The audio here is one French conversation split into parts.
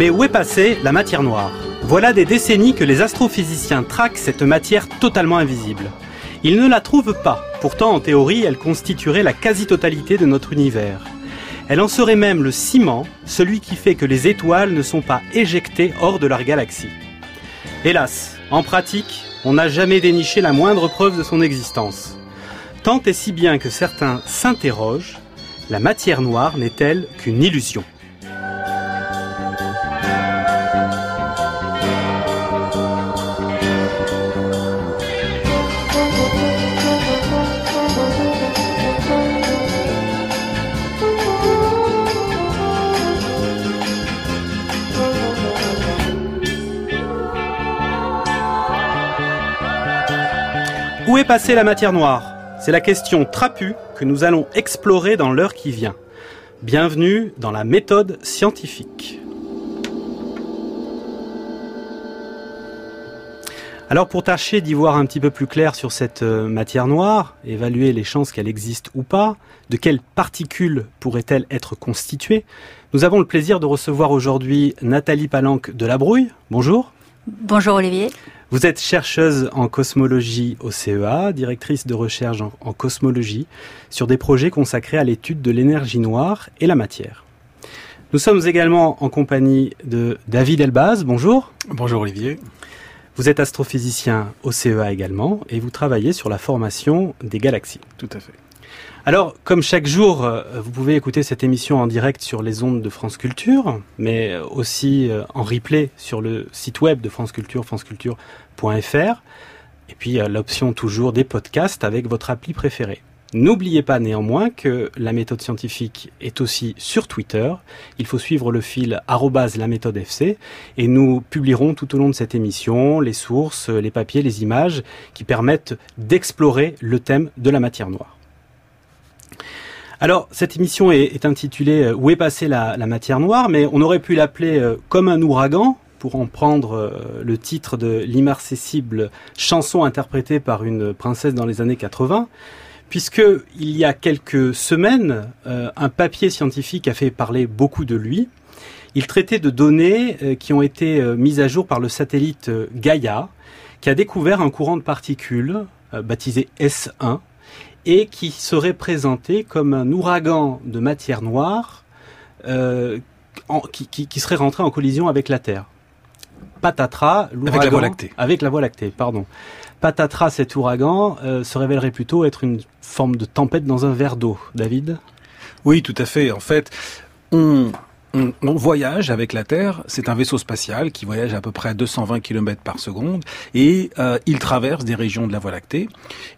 Mais où est passée la matière noire? Voilà des décennies que les astrophysiciens traquent cette matière totalement invisible. Ils ne la trouvent pas, pourtant en théorie elle constituerait la quasi-totalité de notre univers. Elle en serait même le ciment, celui qui fait que les étoiles ne sont pas éjectées hors de leur galaxie. Hélas, en pratique, on n'a jamais déniché la moindre preuve de son existence. Tant et si bien que certains s'interrogent, la matière noire n'est-elle qu'une illusion? Est passée la matière noire? C'est la question trapue que nous allons explorer dans l'heure qui vient. Bienvenue dans la méthode scientifique. Alors pour tâcher d'y voir un petit peu plus clair sur cette euh, matière noire, évaluer les chances qu'elle existe ou pas, de quelles particules pourrait-elle être constituée, nous avons le plaisir de recevoir aujourd'hui Nathalie Palanque de la Brouille. Bonjour. Bonjour Olivier. Vous êtes chercheuse en cosmologie au CEA, directrice de recherche en, cosmologie, sur des projets consacrés à l'étude de l'énergie noire et la matière. Nous sommes également en compagnie de David Elbaz. Bonjour. Bonjour Olivier. Vous êtes astrophysicien au CEA également et vous travaillez sur la formation des galaxies. Tout à fait. Alors, comme chaque jour, euh, vous pouvez écouter cette émission en direct sur les ondes de France Culture, mais aussi euh, en replay sur le site web de France Culture, franceculture.fr, et puis l'option toujours des podcasts avec votre appli préférée. N'oubliez pas néanmoins que la méthode scientifique est aussi sur Twitter. Il faut suivre le fil la méthode FC et nous publierons tout au long de cette émission les sources, les papiers, les images qui permettent d'explorer le thème de la matière noire. Alors, cette émission est, intitulée euh, Où est passée la, matière noire mais on aurait pu l'appeler euh, Comme un ouragan, pour en prendre euh, le titre de l'immarcessible chanson interprétée par une princesse dans les années 80, puisque il y a quelques semaines, un papier scientifique a fait parler beaucoup de lui. Il traitait de données qui ont été mises à jour par le satellite Gaia, qui a découvert un courant de particules baptisé S1, et qui serait présenté comme un ouragan de matière noire euh, qui, serait rentré en collision avec la Terre. Patatras, avec la Voie lactée. Avec la Voie lactée, pardon. Patatras, cet ouragan euh, se révélerait plutôt être une forme de tempête dans un verre d'eau. David? Oui, tout à fait. En fait, on, on, voyage avec la Terre. C'est un vaisseau spatial qui voyage à peu près à 220 km par seconde et euh, il traverse des régions de la Voie lactée.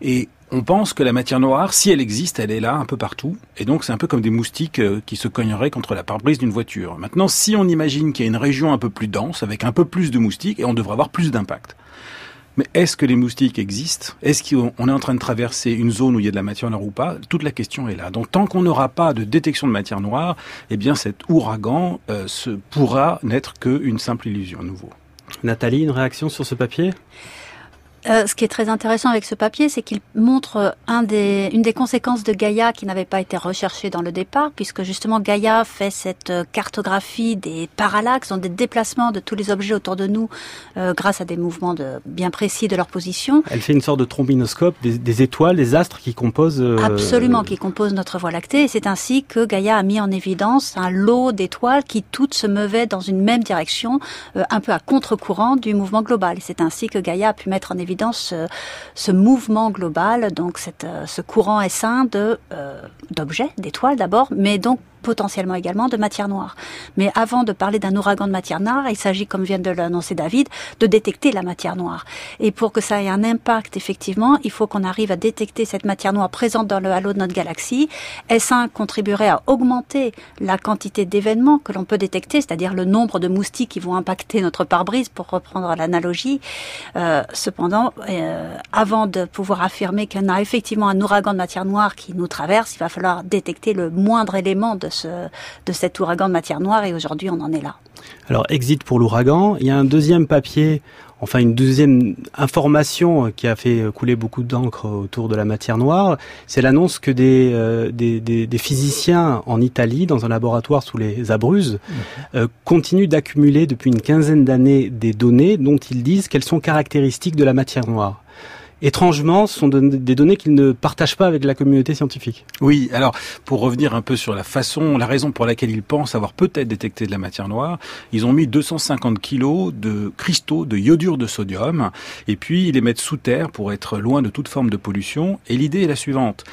Et on pense que la matière noire, si elle existe, elle est là un peu partout. Et donc c'est un peu comme des moustiques euh, qui se cogneraient contre la pare-brise d'une voiture. Maintenant, si on imagine qu'il y a une région un peu plus dense, avec un peu plus de moustiques, et on devrait avoir plus d'impact. Mais est-ce que les moustiques existent? Est-ce qu'on est en train de traverser une zone où il y a de la matière noire ou pas? Toute la question est là. Donc tant qu'on n'aura pas de détection de matière noire, eh bien cet ouragan euh, se pourra n'être qu'une simple illusion à nouveau. Nathalie, une réaction sur ce papier? Euh, ce qui est très intéressant avec ce papier, c'est qu'il montre un des, une des conséquences de Gaïa qui n'avait pas été recherchée dans le départ, puisque justement Gaïa fait cette euh, cartographie des parallaxes, donc des déplacements de tous les objets autour de nous, euh, grâce à des mouvements de, bien précis de leur position. Elle fait une sorte de trombinoscope des, des étoiles, des astres qui composent... Euh, Absolument, qui composent notre Voie lactée, et c'est ainsi que Gaïa a mis en évidence un lot d'étoiles qui toutes se meuvaient dans une même direction, un peu à contre-courant du mouvement global. Et c'est ainsi que Gaïa a pu mettre en évidence ce, ce mouvement global, donc cette, euh, ce courant S1 de euh, d'objets, d'étoiles d'abord, mais donc potentiellement également de matière noire. Mais avant de parler d'un ouragan de matière noire, il s'agit, comme vient de l'annoncer David, de détecter la matière noire. Et pour que ça ait un impact, effectivement, il faut qu'on arrive à détecter cette matière noire présente dans le halo de notre galaxie. S1 contribuerait à augmenter la quantité d'événements que l'on peut détecter, c'est-à-dire le nombre de moustiques qui vont impacter notre pare-brise, pour reprendre l'analogie. Euh, cependant, euh, avant de pouvoir affirmer qu'on a effectivement un ouragan de matière noire qui nous traverse, il va falloir détecter le moindre élément de ce, de cet ouragan de matière noire et aujourd'hui on en est là. Alors exit pour l'ouragan, il y a un deuxième papier enfin une deuxième information qui a fait couler beaucoup d'encre autour de la matière noire, c'est l'annonce que des, euh, des, des, des, physiciens en Italie, dans un laboratoire sous les Abruzzes, mmh. euh, continuent d'accumuler depuis une quinzaine d'années des données dont ils disent qu'elles sont caractéristiques de la matière noire étrangement, ce sont des données qu'ils ne partagent pas avec la communauté scientifique. Oui, alors pour revenir un peu sur la façon, la raison pour laquelle ils pensent avoir peut-être détecté de la matière noire, ils ont mis 250 kilos de cristaux de iodure de sodium et puis ils les mettent sous terre pour être loin de toute forme de pollution. Et l'idée est la suivante.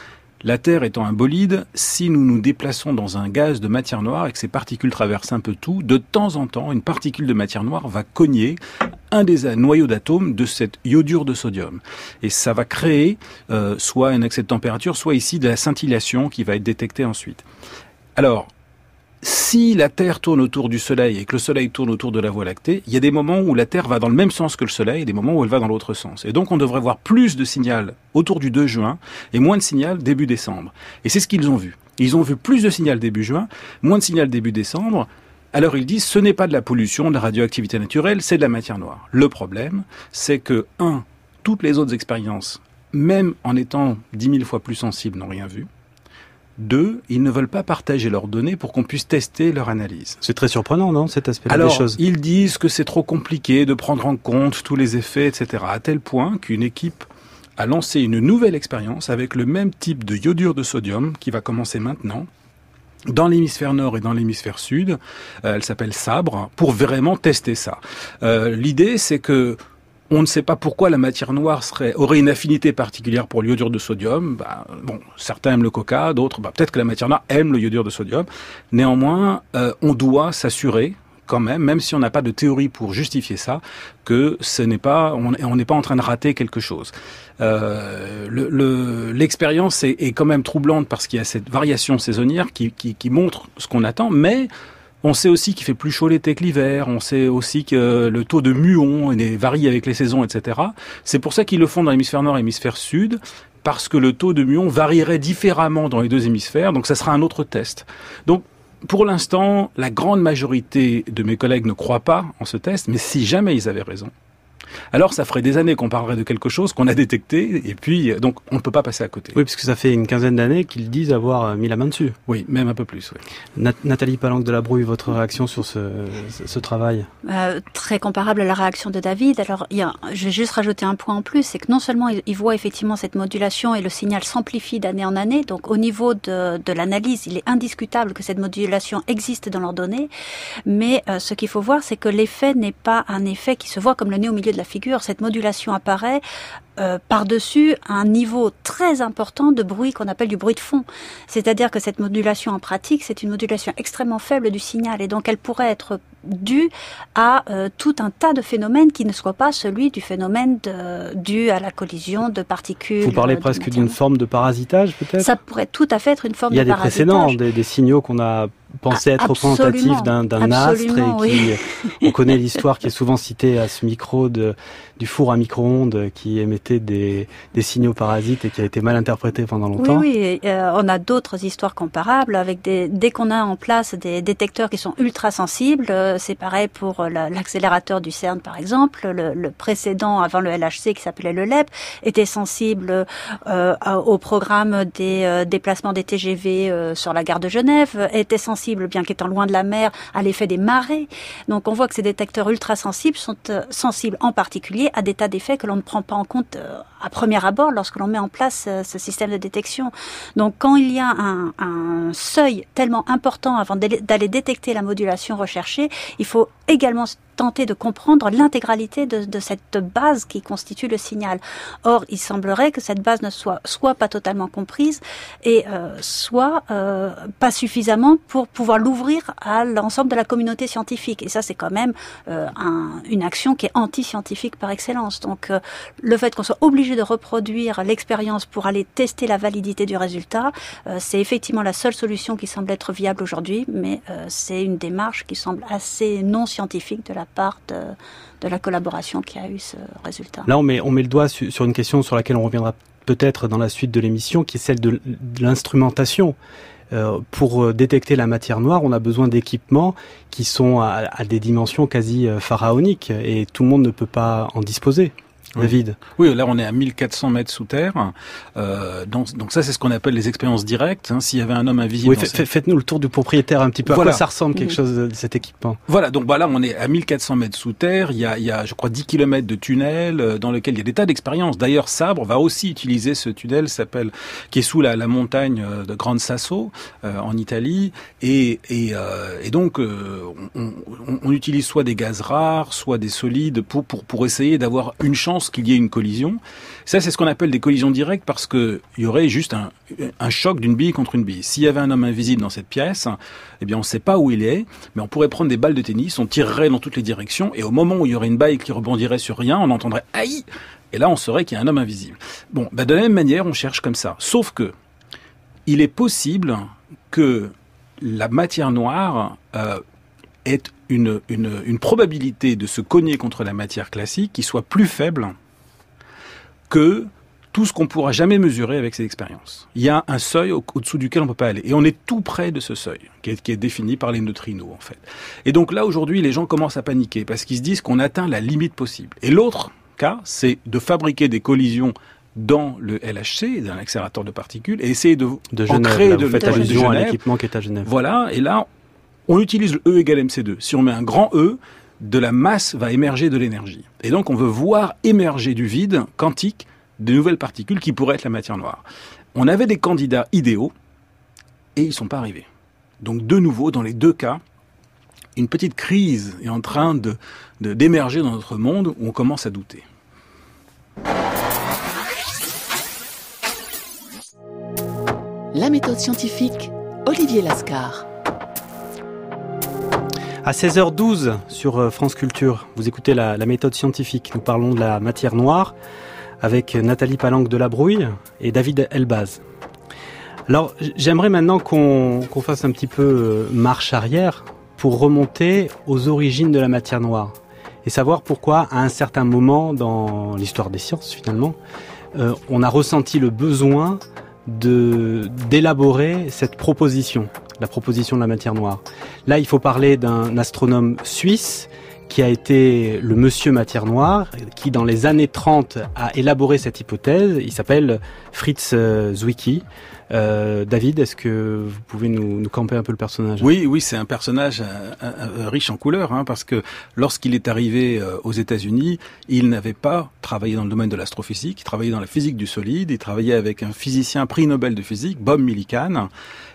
La Terre étant un bolide, si nous nous déplaçons dans un gaz de matière noire et que ces particules traversent un peu tout, de temps en temps, une particule de matière noire va cogner un des noyaux d'atomes de cette iodure de sodium. Et ça va créer euh, soit un excès de température, soit ici de la scintillation qui va être détectée ensuite. Alors, si la Terre tourne autour du Soleil et que le Soleil tourne autour de la Voie lactée, il y a des moments où la Terre va dans le même sens que le Soleil et des moments où elle va dans l'autre sens. Et donc on devrait voir plus de signal autour du 2 juin et moins de signal début décembre. Et c'est ce qu'ils ont vu. Ils ont vu plus de signal début juin, moins de signal début décembre. Alors ils disent ce n'est pas de la pollution, de la radioactivité naturelle, c'est de la matière noire. Le problème, c'est que, un, toutes les autres expériences, même en étant dix mille fois plus sensibles, n'ont rien vu. Deux, ils ne veulent pas partager leurs données pour qu'on puisse tester leur analyse. C'est très surprenant, non, cet aspect des choses? ils disent que c'est trop compliqué de prendre en compte tous les effets, etc. À tel point qu'une équipe a lancé une nouvelle expérience avec le même type de iodure de sodium qui va commencer maintenant dans l'hémisphère nord et dans l'hémisphère sud. Euh, elle s'appelle Sabre pour vraiment tester ça. Euh, L'idée, c'est que on ne sait pas pourquoi la matière noire aurait une affinité particulière pour l'iodure de sodium. Bah, bon, certains aiment le coca, d'autres, bah, peut-être que la matière noire aime le iodure de sodium. Néanmoins, euh, on doit s'assurer quand même, même si on n'a pas de théorie pour justifier ça, que ce n'est pas, on n'est pas en train de rater quelque chose. Euh, L'expérience est, est, quand même troublante parce qu'il y a cette variation saisonnière qui, qui, qui montre ce qu'on attend, mais on sait aussi qu'il fait plus chaud l'été que l'hiver. On sait aussi que le taux de muon varie avec les saisons, etc. C'est pour ça qu'ils le font dans l'hémisphère nord et l'hémisphère sud, parce que le taux de muon varierait différemment dans les deux hémisphères. Donc ça sera un autre test. Donc pour l'instant, la grande majorité de mes collègues ne croient pas en ce test, mais si jamais ils avaient raison, alors ça ferait des années qu'on parlerait de quelque chose qu'on a détecté, et puis donc on ne peut pas passer à côté. Oui, puisque ça fait une quinzaine d'années qu'ils disent avoir euh, mis la main dessus. Oui, même un peu plus. Oui. Nathalie Palanque de la Brouille, votre réaction sur ce, ce, travail? Euh, Très comparable à la réaction de David. Alors, il y a, je vais juste rajouter un point en plus, c'est que non seulement il, voit effectivement cette modulation et le signal s'amplifie d'année en année, donc au niveau de, de l'analyse, il est indiscutable que cette modulation existe dans leurs données, mais euh, ce qu'il faut voir, c'est que l'effet n'est pas un effet qui se voit comme le nez au milieu de la figure. Cette modulation apparaît euh, par-dessus un niveau très important de bruit qu'on appelle du bruit de fond. C'est-à-dire que cette modulation en pratique, c'est une modulation extrêmement faible du signal et donc elle pourrait être due à euh, tout un tas de phénomènes qui ne soient pas celui du phénomène de, dû à la collision de particules. Vous parlez presque d'une forme de parasitage peut-être? Ça pourrait tout à fait être une forme de parasitage. Il y a des précédents, des, signaux qu'on a pensé être représentatifs d'un astre et qui, on connaît l'histoire qui est souvent citée à ce micro de, du four à micro-ondes qui émettait des, des, signaux parasites et qui a été mal interprété pendant longtemps. Oui, oui, euh, on a d'autres histoires comparables avec des, dès qu'on a en place des détecteurs qui sont ultra sensibles, euh, c'est pareil pour l'accélérateur du CERN par exemple, le, le, précédent avant le LHC qui s'appelait le LEP était sensible euh, au programme des euh, déplacements des TGV sur la gare de Genève, était sensible bien qu'étant loin de la mer à l'effet des marées. Donc on voit que ces détecteurs ultra sensibles sont sensibles en particulier à des tas d'effets que l'on ne prend pas en compte euh, à premier abord lorsque l'on met en place euh, ce système de détection. Donc quand il y a un, seuil tellement important avant d'aller détecter la modulation recherchée, il faut également tenter de comprendre l'intégralité de, cette base qui constitue le signal. Or, il semblerait que cette base ne soit soit pas totalement comprise et euh, soit pas suffisamment pour pouvoir l'ouvrir à l'ensemble de la communauté scientifique. Et ça, c'est quand même un, une action qui est anti-scientifique par excellence. Donc, euh, le fait qu'on soit obligé de reproduire l'expérience pour aller tester la validité du résultat, euh, c'est effectivement la seule solution qui semble être viable aujourd'hui, mais euh, c'est une démarche qui semble assez non scientifique de la part de, la collaboration qui a eu ce résultat. Là, on met, on met le doigt sur une question sur laquelle on reviendra peut-être dans la suite de l'émission, qui est celle de l'instrumentation. Euh, pour euh, détecter la matière noire, on a besoin d'équipements qui sont à, des dimensions quasi euh, pharaoniques et tout le monde ne peut pas en disposer. David. Oui, là on est à 1400 mètres sous terre. Euh, donc, donc ça c'est ce qu'on appelle les expériences directes. Hein. S'il y avait un homme invisible. Oui, faites-nous le tour du propriétaire un petit peu. Voilà. À quoi ça ressemble quelque chose de cet équipement? Voilà, donc bah, là on est à 1400 mètres sous terre. Il y a, il y a je crois 10 km de tunnel euh, dans lequel il y a des tas d'expériences. D'ailleurs Sabre va aussi utiliser ce tunnel s'appelle qui est sous la, la montagne euh, de Grande Sasso euh, en Italie. Et, et, euh, et donc euh, on, on, on, utilise soit des gaz rares, soit des solides pour, pour, pour essayer d'avoir une chance qu'il y ait une collision. Ça, c'est ce qu'on appelle des collisions directes parce qu'il y aurait juste un, un choc d'une bille contre une bille. S'il y avait un homme invisible dans cette pièce, eh bien, on ne sait pas où il est, mais on pourrait prendre des balles de tennis, on tirerait dans toutes les directions, et au moment où il y aurait une balle qui rebondirait sur rien, on entendrait aïe, et là, on saurait qu'il y a un homme invisible. Bon, bah, de la même manière, on cherche comme ça. Sauf que il est possible que la matière noire euh, ait une, une, une, probabilité de se cogner contre la matière classique qui soit plus faible que tout ce qu'on pourra jamais mesurer avec ces expériences. Il y a un seuil au-dessous duquel on ne peut pas aller. Et on est tout près de ce seuil, qui est, qui est défini par les neutrinos, en fait. Et donc là, aujourd'hui, les gens commencent à paniquer parce qu'ils se disent qu'on atteint la limite possible. Et l'autre cas, c'est de fabriquer des collisions dans le LHC, dans l'accélérateur de particules, et essayer de, de Genève, créer là, de, vous faites de, allusion à l'équipement qui est à Genève. Voilà, et là, on utilise le E égale MC2. Si on met un grand E, de la masse va émerger de l'énergie. Et donc on veut voir émerger du vide quantique de nouvelles particules qui pourraient être la matière noire. On avait des candidats idéaux et ils ne sont pas arrivés. Donc de nouveau, dans les deux cas, une petite crise est en train de, d'émerger dans notre monde où on commence à douter. La méthode scientifique, Olivier Lascar. À 16h12 sur France Culture, vous écoutez la, méthode scientifique. Nous parlons de la matière noire avec Nathalie Palanque de la Brouille et David Elbaz. Alors j'aimerais maintenant qu'on qu fasse un petit peu marche arrière pour remonter aux origines de la matière noire et savoir pourquoi à un certain moment dans l'histoire des sciences finalement, euh, on a ressenti le besoin d'élaborer cette proposition, la proposition de la matière noire. Là, il faut parler d'un astronome suisse qui a été le monsieur matière noire, qui dans les années 30 a élaboré cette hypothèse. Il s'appelle Fritz Zwicky. Euh, David, est-ce que vous pouvez nous, camper un peu le personnage? Oui, oui, c'est un personnage euh, euh, riche en couleurs, hein, parce que lorsqu'il est arrivé euh, aux États-Unis, il n'avait pas travaillé dans le domaine de l'astrophysique, il travaillait dans la physique du solide, il travaillait avec un physicien prix Nobel de physique, Bob Millikan,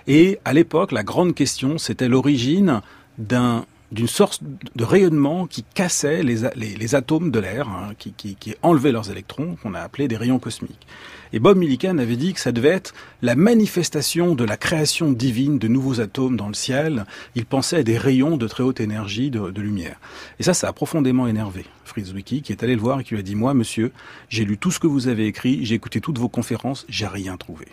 et à l'époque, la grande question, c'était l'origine d'un d'une sorte de rayonnement qui cassait les, les, atomes de l'air, hein, qui, qui, qui enlevait leurs électrons, qu'on a appelé des rayons cosmiques. Et Bob Millikan avait dit que ça devait être la manifestation de la création divine de nouveaux atomes dans le ciel. Il pensait à des rayons de très haute énergie de, de lumière. Et ça, ça a profondément énervé Fritz Zwicky, qui est allé le voir et qui lui a dit, moi, monsieur, j'ai lu tout ce que vous avez écrit, j'ai écouté toutes vos conférences, j'ai rien trouvé.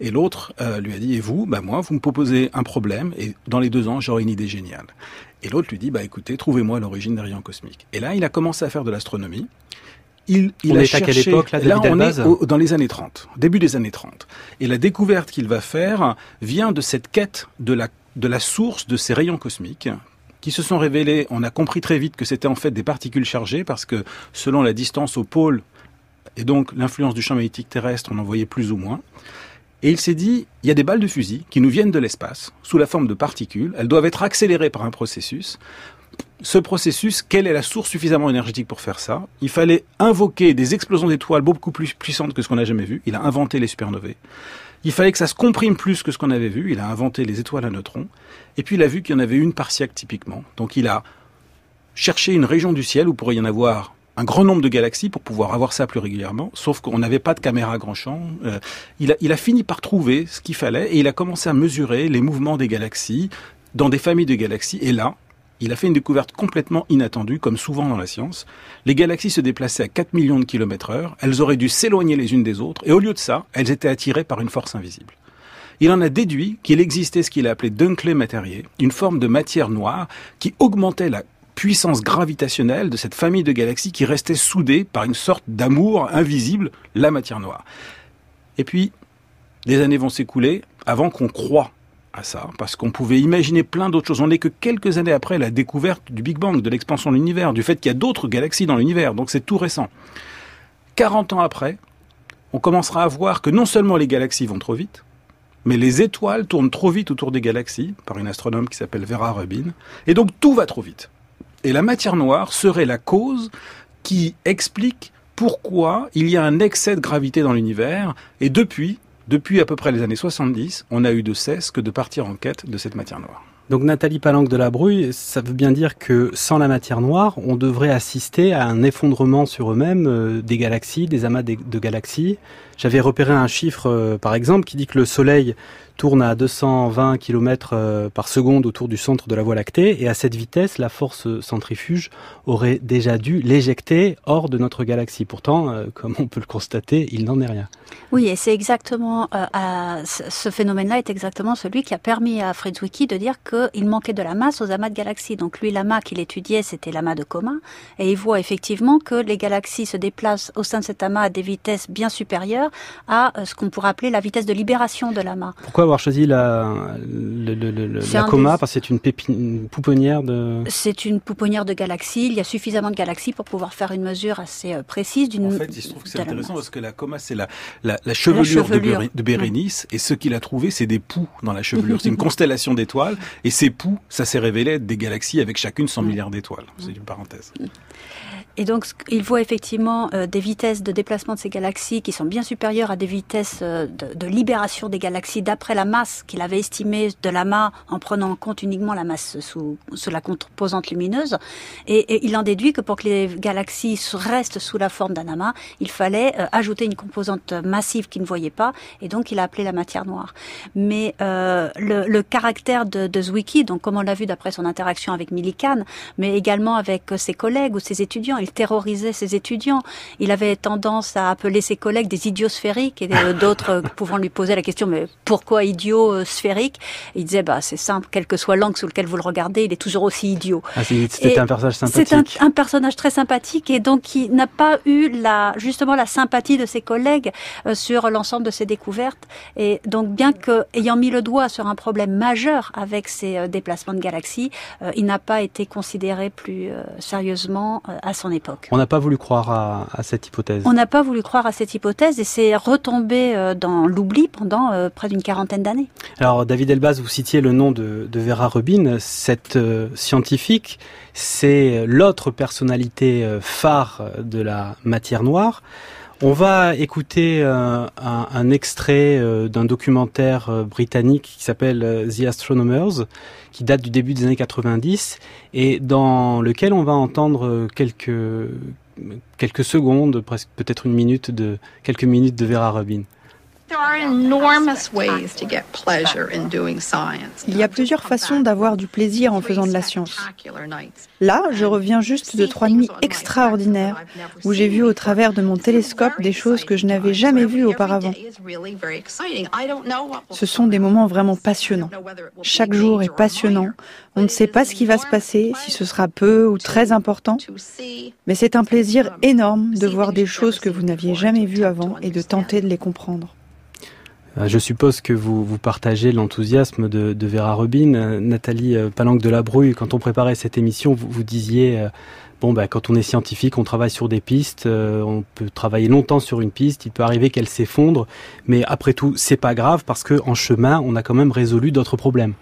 Et l'autre euh, lui a dit, et vous, bah moi, vous me proposez un problème, et dans les deux ans, j'aurai une idée géniale. Et l'autre lui dit, bah écoutez, trouvez-moi l'origine des rayons cosmiques. Et là, il a commencé à faire de l'astronomie. Il, il on a est cherché, à quelle époque là, là on est au, dans les années 30, début des années 30. Et la découverte qu'il va faire vient de cette quête de la, de la source de ces rayons cosmiques qui se sont révélés, on a compris très vite que c'était en fait des particules chargées parce que selon la distance au pôle et donc l'influence du champ magnétique terrestre, on en voyait plus ou moins. Et il s'est dit, il y a des balles de fusil qui nous viennent de l'espace, sous la forme de particules, elles doivent être accélérées par un processus. Ce processus, quelle est la source suffisamment énergétique pour faire ça? Il fallait invoquer des explosions d'étoiles beaucoup plus puissantes que ce qu'on n'a jamais vu. Il a inventé les supernovae. Il fallait que ça se comprime plus que ce qu'on avait vu. Il a inventé les étoiles à neutrons. Et puis il a vu qu'il y en avait une par siècle typiquement. Donc il a cherché une région du ciel où pourrait y en avoir un grand nombre de galaxies pour pouvoir avoir ça plus régulièrement, sauf qu'on n'avait pas de caméra grand champ. Euh, il, a, fini par trouver ce qu'il fallait et il a commencé à mesurer les mouvements des galaxies dans des familles de galaxies. Et là, il a fait une découverte complètement inattendue, comme souvent dans la science. Les galaxies se déplaçaient à 4 millions de kilomètres heure, elles auraient dû s'éloigner les unes des autres, et au lieu de ça, elles étaient attirées par une force invisible. Il en a déduit qu'il existait ce qu'il a appelé Dunkley Matériel, une forme de matière noire qui augmentait la puissance gravitationnelle de cette famille de galaxies qui restait soudée par une sorte d'amour invisible, la matière noire. Et puis, des années vont s'écouler avant qu'on croit à ça, parce qu'on pouvait imaginer plein d'autres choses. On n'est que quelques années après la découverte du Big Bang, de l'expansion de l'univers, du fait qu'il y a d'autres galaxies dans l'univers, donc c'est tout récent. 40 ans après, on commencera à voir que non seulement les galaxies vont trop vite, mais les étoiles tournent trop vite autour des galaxies, par une astronome qui s'appelle Vera Rubin, et donc tout va trop vite. Et la matière noire serait la cause qui explique pourquoi il y a un excès de gravité dans l'univers, et depuis, depuis à peu près les années 70, on a eu de cesse que de partir en quête de cette matière noire. Donc Nathalie Palanque de la Brouille, ça veut bien dire que sans la matière noire, on devrait assister à un effondrement sur eux-mêmes euh, des galaxies, des amas de, de galaxies. J'avais repéré un chiffre, euh, par exemple, qui dit que le Soleil tourne à 220 km euh, par seconde autour du centre de la Voie lactée, et à cette vitesse, la force centrifuge aurait déjà dû l'éjecter hors de notre galaxie. Pourtant, euh, comme on peut le constater, il n'en est rien. Oui, et c'est exactement ce phénomène-là est exactement celui qui a permis à Fritz Zwicky de dire qu'il manquait de la masse aux amas de galaxies. Donc lui, l'amas qu'il étudiait, c'était l'amas de coma, et il voit effectivement que les galaxies se déplacent au sein de cet amas à des vitesses bien supérieures à ce qu'on pourrait appeler la vitesse de libération de l'amas. Pourquoi avoir choisi la, le, le, le, la coma des... parce que c'est une, une, pouponnière de. C'est une pouponnière de galaxies. Il y a suffisamment de galaxies pour pouvoir faire une mesure assez euh, précise d'une. En fait, il se trouve que c'est intéressant parce que la coma, c'est la, la, la, chevelure, la chevelure. de, Bérénice, mmh. et ce qu'il a trouvé, c'est des poux dans la chevelure. c'est une constellation d'étoiles, et ces poux, ça s'est révélé être des galaxies avec chacune 100 mmh. milliards d'étoiles. C'est une parenthèse. Mmh. Et donc, il voit effectivement euh, des vitesses de déplacement de ces galaxies qui sont bien supérieures à des vitesses euh, de, libération des galaxies d'après la masse qu'il avait estimée de l'amas en prenant en compte uniquement la masse sous, sous la composante lumineuse. Et, il en déduit que pour que les galaxies restent sous la forme d'un amas, il fallait euh, ajouter une composante massive qu'il ne voyait pas, et donc il a appelé la matière noire. Mais euh, le, le, caractère de, de Zwicky, donc comme on l'a vu d'après son interaction avec Millikan, mais également avec ses collègues ou ses étudiants, il terrorisait ses étudiants. Il avait tendance à appeler ses collègues des idiots sphériques et d'autres pouvant lui poser la question mais pourquoi idiot euh, sphérique? Il disait bah c'est simple, quel que soit l'angle sous lequel vous le regardez, il est toujours aussi idiot. Ah, C'était un personnage sympathique. C'est un, un, personnage très sympathique et donc qui n'a pas eu la justement la sympathie de ses collègues euh, sur l'ensemble de ses découvertes. Et donc bien que ayant mis le doigt sur un problème majeur avec ces euh, déplacements de galaxies, euh, il n'a pas été considéré plus euh, sérieusement à son époque. On n'a pas voulu croire à, à cette hypothèse. On n'a pas voulu croire à cette hypothèse et c'est retombé euh, dans l'oubli pendant euh, près d'une quarantaine d'années. Alors David Elbaz, vous citiez le nom de, Vera Rubin. Cette euh, scientifique, c'est l'autre personnalité phare de la matière noire. On va écouter un, extrait d'un documentaire britannique qui s'appelle The Astronomers, qui date du début des années 90 et dans lequel on va entendre quelques quelques secondes, presque peut-être une minute de quelques minutes de Vera Rubin. Il y a plusieurs façons d'avoir du plaisir en faisant de la science. Là, je reviens juste de trois nuits extraordinaires où j'ai vu au travers de mon télescope des choses que je n'avais jamais vues auparavant. Ce sont des moments vraiment passionnants. Chaque jour est passionnant. On ne sait pas ce qui va se passer, si ce sera peu ou très important, mais c'est un plaisir énorme de voir des choses que vous n'aviez jamais vues avant et de tenter de les comprendre. Je suppose que vous, partagez l'enthousiasme de, de, Vera Rubin. Nathalie Palanque de la Brouille, quand on préparait cette émission, vous, disiez, bon, bah, quand on est scientifique, on travaille sur des pistes, euh, on peut travailler longtemps sur une piste, il peut arriver qu'elle s'effondre, mais après tout, c'est pas grave parce qu'en chemin, on a quand même résolu d'autres problèmes.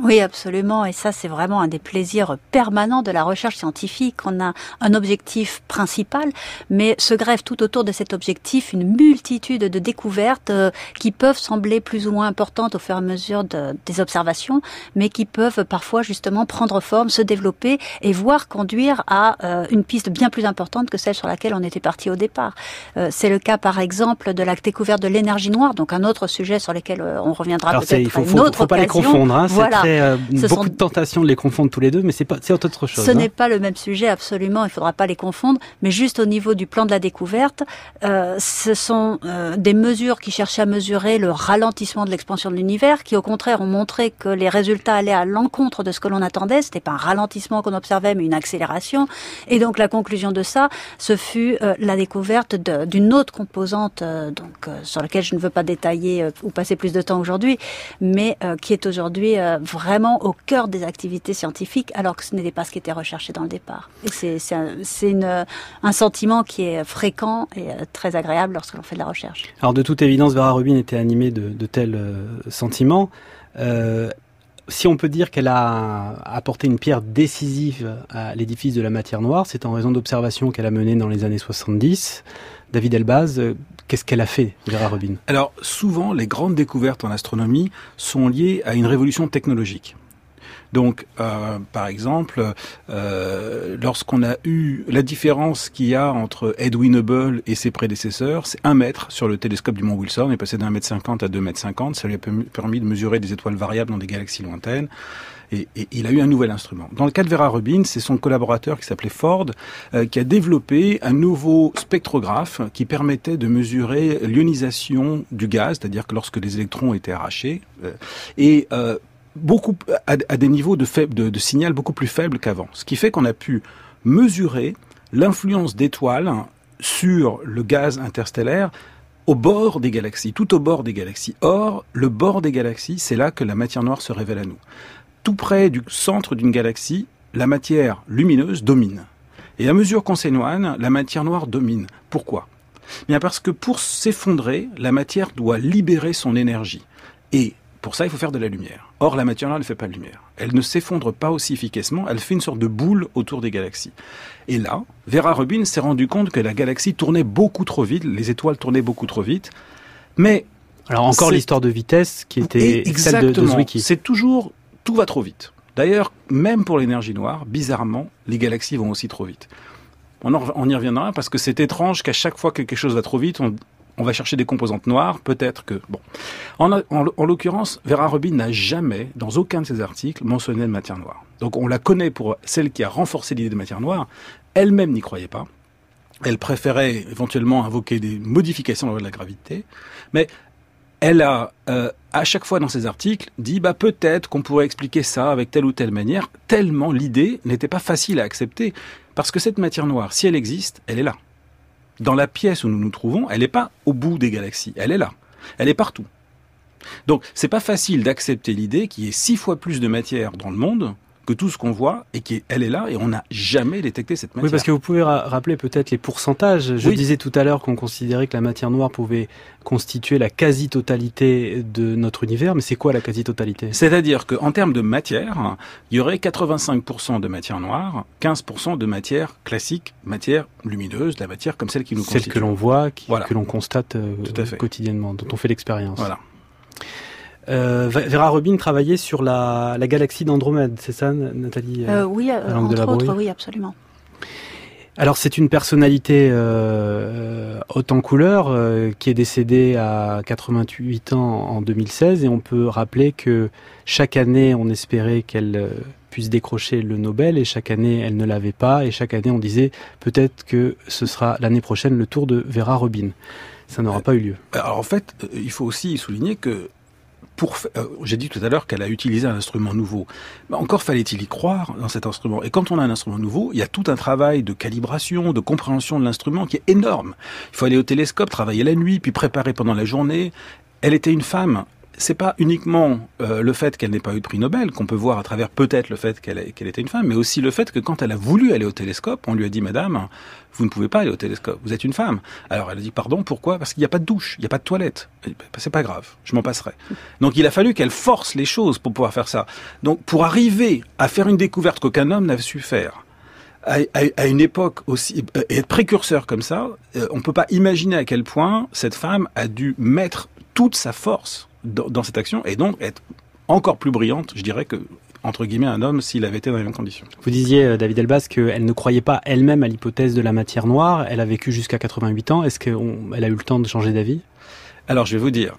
Oui, absolument. Et ça, c'est vraiment un des plaisirs permanents de la recherche scientifique. On a un objectif principal, mais se grève tout autour de cet objectif une multitude de découvertes euh, qui peuvent sembler plus ou moins importantes au fur et à mesure de, des observations, mais qui peuvent parfois justement prendre forme, se développer et voire conduire à euh, une piste bien plus importante que celle sur laquelle on était parti au départ. Euh, c'est le cas, par exemple, de la découverte de l'énergie noire, donc un autre sujet sur lequel on reviendra peut-être une autre faut, faut pas les confondre. Hein, voilà serait euh, beaucoup de tentation de les confondre tous les deux, mais c'est pas, c'est autre chose. Ce hein. n'est pas le même sujet, absolument. Il faudra pas les confondre, mais juste au niveau du plan de la découverte, euh, ce sont euh, des mesures qui cherchaient à mesurer le ralentissement de l'expansion de l'univers, qui au contraire ont montré que les résultats allaient à l'encontre de ce que l'on attendait. C'était pas un ralentissement qu'on observait, mais une accélération. Et donc la conclusion de ça, ce fut euh, la découverte d'une autre composante, donc sur laquelle je ne veux pas détailler ou passer plus de temps aujourd'hui, mais qui est aujourd'hui vraiment au cœur des activités scientifiques, alors que ce n'était pas ce qui était recherché dans le départ. C'est un, sentiment qui est fréquent et euh, très agréable lorsque l'on fait de la recherche. Alors de toute évidence, Vera Rubin était animée de, de tels euh, sentiments. Euh, si on peut dire qu'elle a apporté une pierre décisive à l'édifice de la matière noire, c'est en raison d'observations qu'elle a menées dans les années 70. David Elbaz, euh, qu'est-ce qu'elle a fait, Vera Rubin Alors, souvent, les grandes découvertes en astronomie sont liées à une révolution technologique. Donc, euh, par exemple, euh, lorsqu'on a eu la différence qu'il y a entre Edwin Hubble et ses prédécesseurs, c'est un mètre sur le télescope du Mont Wilson, on est passé d'un mètre cinquante à deux mètres cinquante, ça lui a permis de mesurer des étoiles variables dans des galaxies lointaines. Et, il a eu un nouvel instrument. Dans le cas de Vera Rubin, c'est son collaborateur qui s'appelait Ford euh, qui a développé un nouveau spectrographe qui permettait de mesurer l'ionisation du gaz, c'est-à-dire que lorsque les électrons étaient arrachés, et beaucoup à, des niveaux de, faible, de, signal beaucoup plus faibles qu'avant. Ce qui fait qu'on a pu mesurer l'influence d'étoiles sur le gaz interstellaire au bord des galaxies, tout au bord des galaxies. Or, le bord des galaxies, c'est là que la matière noire se révèle à nous. Tout près du centre d'une galaxie, la matière lumineuse domine. Et à mesure qu'on s'éloigne, la matière noire domine. Pourquoi? Bien parce que pour s'effondrer, la matière doit libérer son énergie. Et pour ça, il faut faire de la lumière. Or, la matière noire ne fait pas de lumière. Elle ne s'effondre pas aussi efficacement, elle fait une sorte de boule autour des galaxies. Et là, Vera Rubin s'est rendu compte que la galaxie tournait beaucoup trop vite, les étoiles tournaient beaucoup trop vite. Mais... Alors encore l'histoire de vitesse qui était celle de, Zwicky. C'est toujours... Tout va trop vite. D'ailleurs, même pour l'énergie noire, bizarrement, les galaxies vont aussi trop vite. On, on y reviendra parce que c'est étrange qu'à chaque fois que quelque chose va trop vite, on, on va chercher des composantes noires, peut-être que... Bon. En, en, l'occurrence, Vera Rubin n'a jamais, dans aucun de ses articles, mentionné de matière noire. Donc on la connaît pour celle qui a renforcé l'idée de matière noire. Elle-même n'y croyait pas. Elle préférait éventuellement invoquer des modifications de la gravité. Mais elle a, euh, à chaque fois dans ses articles, dit bah peut-être qu'on pourrait expliquer ça avec telle ou telle manière, tellement l'idée n'était pas facile à accepter. Parce que cette matière noire, si elle existe, elle est là dans la pièce où nous nous trouvons, elle n'est pas au bout des galaxies, elle est là, elle est partout. Donc c'est pas facile d'accepter l'idée qu'il y ait six fois plus de matière dans le monde que tout ce qu'on voit et qu'elle est là et on n'a jamais détecté cette matière. Oui, parce que vous pouvez rappeler peut-être les pourcentages. Je disais tout à l'heure qu'on considérait que la matière noire pouvait constituer la quasi-totalité de notre univers, mais c'est quoi la quasi-totalité? C'est-à-dire qu'en termes de matière, il y aurait 85% de matière noire, 15% de matière classique, matière lumineuse, la matière comme celle qui nous celle que l'on voit, que l'on constate euh, quotidiennement, dont on fait l'expérience. Voilà. Euh, Vera Rubin travaillait sur la, galaxie d'Andromède, c'est ça, Nathalie euh, Oui, euh, entre autres, oui, absolument. Alors c'est une personnalité euh, haute en couleur qui est décédée à 88 ans en 2016 et on peut rappeler que chaque année on espérait qu'elle puisse décrocher le Nobel et chaque année elle ne l'avait pas et chaque année on disait peut-être que ce sera l'année prochaine le tour de Vera Rubin. Ça n'aura pas eu lieu. Alors en fait, il faut aussi souligner que euh, j'ai dit tout à l'heure qu'elle a utilisé un instrument nouveau. Mais encore fallait-il y croire dans cet instrument. Et quand on a un instrument nouveau, il y a tout un travail de calibration, de compréhension de l'instrument qui est énorme. Il faut aller au télescope, travailler la nuit, puis préparer pendant la journée. Elle était une femme c'est pas uniquement euh, le fait qu'elle n'ait pas eu de prix Nobel, qu'on peut voir à travers peut-être le fait qu'elle était une femme, mais aussi le fait que quand elle a voulu aller au télescope, on lui a dit, Madame, vous ne pouvez pas aller au télescope, vous êtes une femme. Alors elle a dit, pardon, pourquoi? Parce qu'il n'y a pas de douche, il n'y a pas de toilette. Bah, c'est pas grave, je m'en passerai. Donc il a fallu qu'elle force les choses pour pouvoir faire ça. Donc pour arriver à faire une découverte qu'aucun homme n'avait su faire, à, une époque aussi euh, et être précurseur comme ça, euh, on peut pas imaginer à quel point cette femme a dû mettre toute sa force dans, cette action et donc être encore plus brillante, je dirais, que entre guillemets un homme s'il avait été dans les mêmes conditions. Vous disiez, euh, David Elbas, qu'elle ne croyait pas elle-même à l'hypothèse de la matière noire. Elle a vécu jusqu'à 88 ans. Est-ce qu'elle a eu le temps de changer d'avis? Alors, je vais vous dire,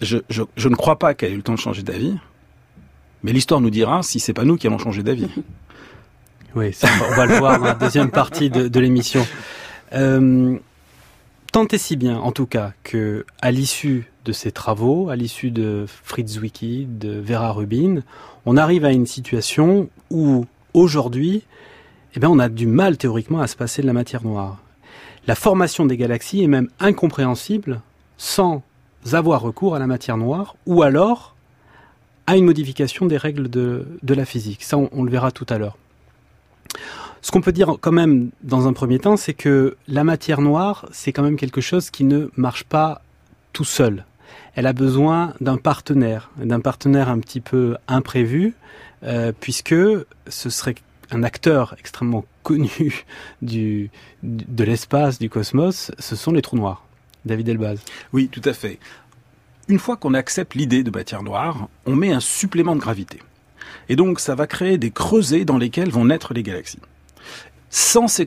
je, je, je, ne crois pas qu'elle ait eu le temps de changer d'avis, Mais l'histoire nous dira si c'est pas nous qui allons changer d'avis. Oui, on va le voir dans la deuxième partie de, l'émission. Euh, tant et si bien, en tout cas, que à l'issue de ces travaux, à l'issue de Fritz Zwicky, de Vera Rubin, on arrive à une situation où aujourd'hui, eh bien, on a du mal théoriquement à se passer de la matière noire. La formation des galaxies est même incompréhensible sans avoir recours à la matière noire ou alors à une modification des règles de, de la physique. Ça, on, le verra tout à l'heure. Ce qu'on peut dire quand même dans un premier temps, c'est que la matière noire, c'est quand même quelque chose qui ne marche pas tout seul. Elle a besoin d'un partenaire, d'un partenaire un petit peu imprévu, euh, puisque ce serait un acteur extrêmement connu de l'espace, du cosmos, ce sont les trous noirs. David Elbaz. Oui, tout à fait. Une fois qu'on accepte l'idée de matière noire, on met un supplément de gravité. Et donc ça va créer des creusets dans lesquels vont naître les galaxies. Sans ces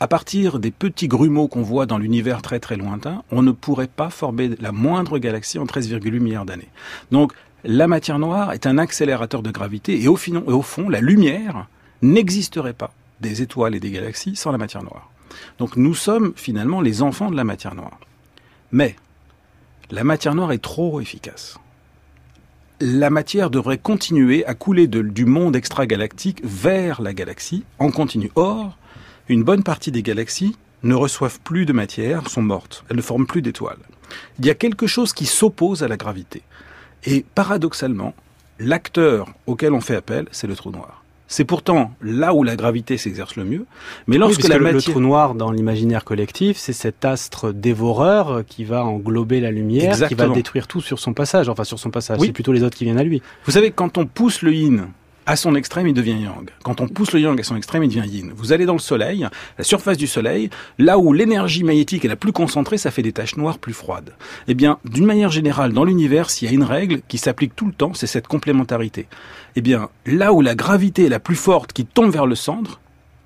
à partir des petits grumeaux qu'on voit dans l'univers très très lointain, on ne pourrait pas former la moindre galaxie en 13,8 milliards d'années. Donc la matière noire est un accélérateur de gravité et au fond, la lumière n'existerait pas des étoiles et des galaxies sans la matière noire. Donc nous sommes finalement les enfants de la matière noire. Mais la matière noire est trop efficace. La matière devrait continuer à couler du monde extragalactique vers la galaxie en continu. Or, une bonne partie des galaxies ne reçoivent plus de matière, sont mortes, elles ne forment plus d'étoiles. Il y a quelque chose qui s'oppose à la gravité. Et paradoxalement, l'acteur auquel on fait appel, c'est le trou noir. C'est pourtant là où la gravité s'exerce le mieux. Mais lorsque la le trou noir dans l'imaginaire collectif, c'est cet astre dévoreur qui va englober la lumière, qui va détruire tout sur son passage. Enfin, sur son passage, c'est plutôt les autres qui viennent à lui. Vous savez, quand on pousse le yin à son extrême, il devient yang. Quand on pousse le yang à son extrême, il devient yin. Vous allez dans le soleil, la surface du soleil, là où l'énergie magnétique est la plus concentrée, ça fait des taches noires plus froides. Eh bien, d'une manière générale, dans l'univers, s'il y a une règle qui s'applique tout le temps, c'est cette complémentarité. Eh bien, là où la gravité est la plus forte qui tombe vers le centre,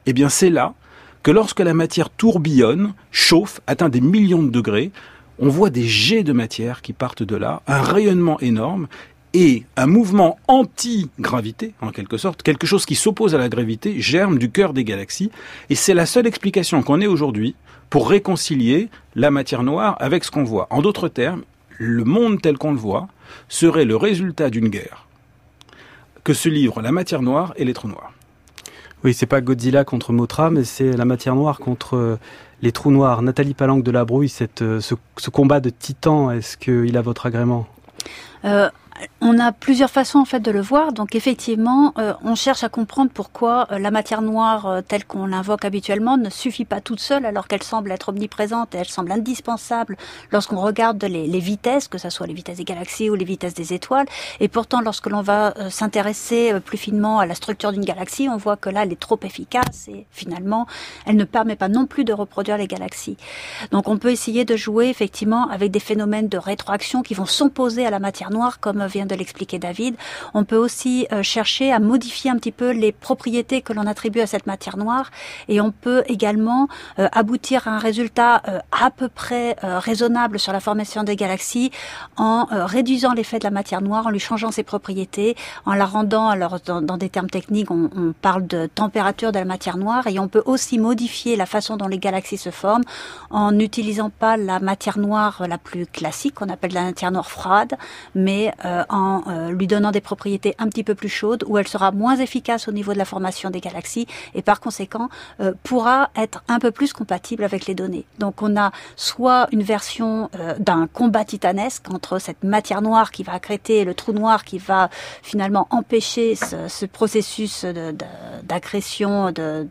eh bien, c'est là que lorsque la matière tourbillonne, chauffe, atteint des millions de degrés, on voit des jets de matière qui partent de là, un rayonnement énorme, et un mouvement anti-gravité, en quelque sorte, quelque chose qui s'oppose à la gravité, germe du cœur des galaxies, et c'est la seule explication qu'on ait aujourd'hui pour réconcilier la matière noire avec ce qu'on voit. En d'autres termes, le monde tel qu'on le voit serait le résultat d'une guerre que se livrent la matière noire et les trous noirs. Oui, c'est pas Godzilla contre Motra, mais c'est la matière noire contre euh, les trous noirs. Nathalie Palanque de la Brouille, cette, euh, ce, ce combat de titans, est-ce qu'il a votre agrément? Euh, on a plusieurs façons en fait de le voir. Donc effectivement, euh, on cherche à comprendre pourquoi euh, la matière noire euh, telle qu'on l'invoque habituellement ne suffit pas toute seule alors qu'elle semble être omniprésente et elle semble indispensable lorsqu'on regarde les, les, vitesses, que ce soit les vitesses des galaxies ou les vitesses des étoiles. Et pourtant, lorsque l'on va s'intéresser plus finement à la structure d'une galaxie, on voit que là, elle est trop efficace et finalement, elle ne permet pas non plus de reproduire les galaxies. Donc on peut essayer de jouer effectivement avec des phénomènes de rétroaction qui vont s'opposer à la matière noire comme vient de l'expliquer David. On peut aussi euh, chercher à modifier un petit peu les propriétés que l'on attribue à cette matière noire et on peut également euh, aboutir à un résultat euh, à peu près raisonnable sur la formation des galaxies en réduisant l'effet de la matière noire, en lui changeant ses propriétés, en la rendant, alors dans, des termes techniques, on, parle de température de la matière noire et on peut aussi modifier la façon dont les galaxies se forment en n'utilisant pas la matière noire la plus classique, qu'on appelle la matière noire froide, mais en euh, lui donnant des propriétés un petit peu plus chaudes, où elle sera moins efficace au niveau de la formation des galaxies et par conséquent euh, pourra être un peu plus compatible avec les données. Donc on a soit une version d'un combat titanesque entre cette matière noire qui va accréter et le trou noir qui va finalement empêcher ce, ce processus d'agression, de,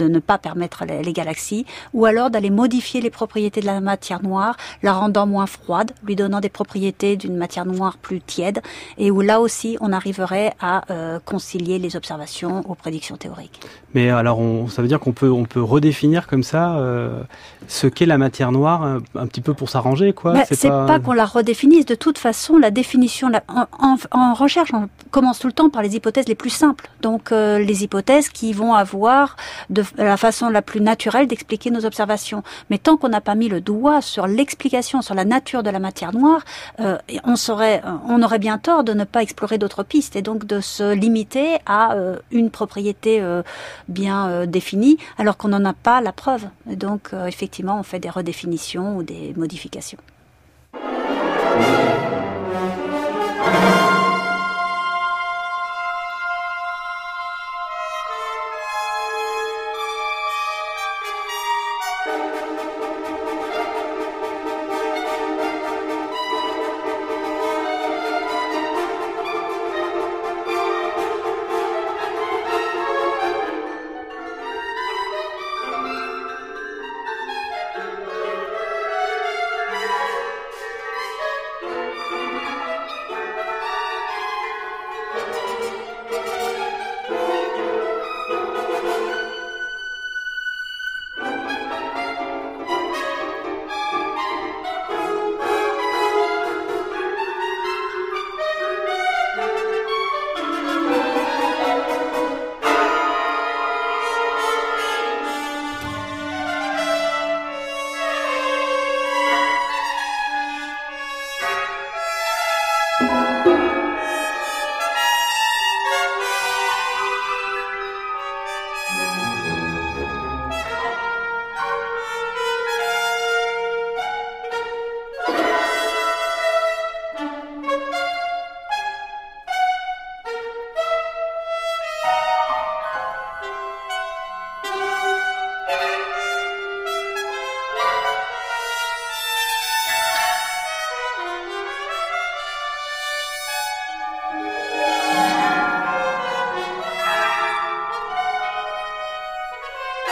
ne pas permettre les galaxies, ou alors d'aller modifier les propriétés de la matière noire, la rendant moins froide, lui donnant des propriétés d'une matière noire plus tiède et où là aussi on arriverait à euh, concilier les observations aux prédictions théoriques. Mais alors on, ça veut dire qu'on peut on peut redéfinir comme ça euh, ce qu'est la matière noire un, un, petit peu pour s'arranger quoi. Bah, c'est pas, pas qu'on la redéfinisse. De toute façon, la définition la, en, en, en, recherche, on commence tout le temps par les hypothèses les plus simples. Donc euh, les hypothèses qui vont avoir de la façon la plus naturelle d'expliquer nos observations. Mais tant qu'on n'a pas mis le doigt sur l'explication, sur la nature de la matière noire, on saurait, on aurait bien tort de ne pas explorer d'autres pistes et donc de se limiter à une propriété bien définie alors qu'on n'en a pas la preuve. Donc effectivement, on fait des redéfinitions ou des modifications.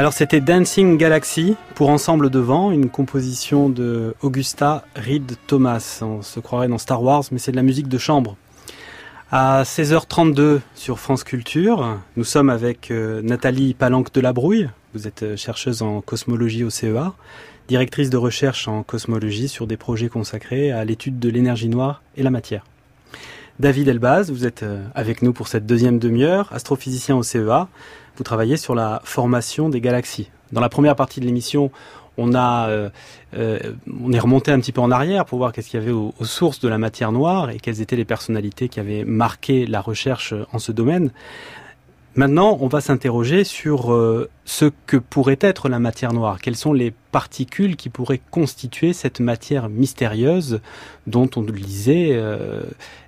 Alors c'était Dancing Galaxy pour Ensemble de Vent, une composition de Augusta Reed Thomas. On se croirait dans Star Wars, mais c'est de la musique de chambre. À 16h32 sur France Culture, nous sommes avec euh, Nathalie Palanque de la Brouille. Vous êtes euh, chercheuse en cosmologie au CEA, directrice de recherche en cosmologie sur des projets consacrés à l'étude de l'énergie noire et la matière. David Elbaz, vous êtes euh, avec nous pour cette deuxième demi-heure, astrophysicien au CEA vous travaillez sur la formation des galaxies. Dans la première partie de l'émission, on a, euh, euh, on est remonté un petit peu en arrière pour voir qu'est-ce qu'il y avait aux, sources de la matière noire et quelles étaient les personnalités qui avaient marqué la recherche en ce domaine. Maintenant, on va s'interroger sur euh, ce que pourrait être la matière noire. Quelles sont les particules qui pourraient constituer cette matière mystérieuse dont on le disait,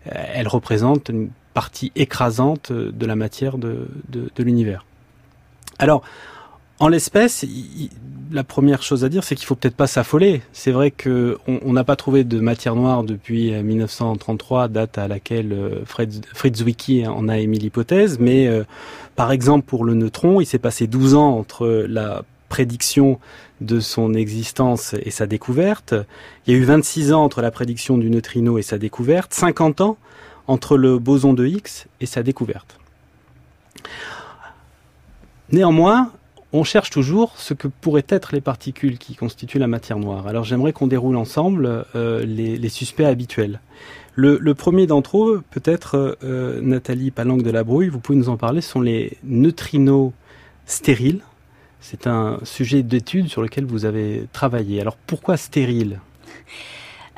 elle représente une partie écrasante de la matière de l'univers? Alors, en l'espèce, la première chose à dire, c'est qu'il faut peut-être pas s'affoler. C'est vrai qu'on n'a pas trouvé de matière noire depuis 1933, euh, date à laquelle euh, Fritz Zwicky en a émis l'hypothèse. Mais euh, par exemple, pour le neutron, il s'est passé 12 ans entre la prédiction de son existence et sa découverte. Il y a eu 26 ans entre la prédiction du neutrino et sa découverte, 50 ans entre le boson de Higgs et sa découverte. Néanmoins, on cherche toujours ce que pourraient être les particules qui constituent la matière noire. Alors j'aimerais qu'on déroule ensemble euh, les, suspects habituels. Le, premier d'entre eux, peut-être euh, Nathalie Palanque de la Brouille, vous pouvez nous en parler, sont les neutrinos stériles. C'est un sujet d'étude sur lequel vous avez travaillé. Alors pourquoi stériles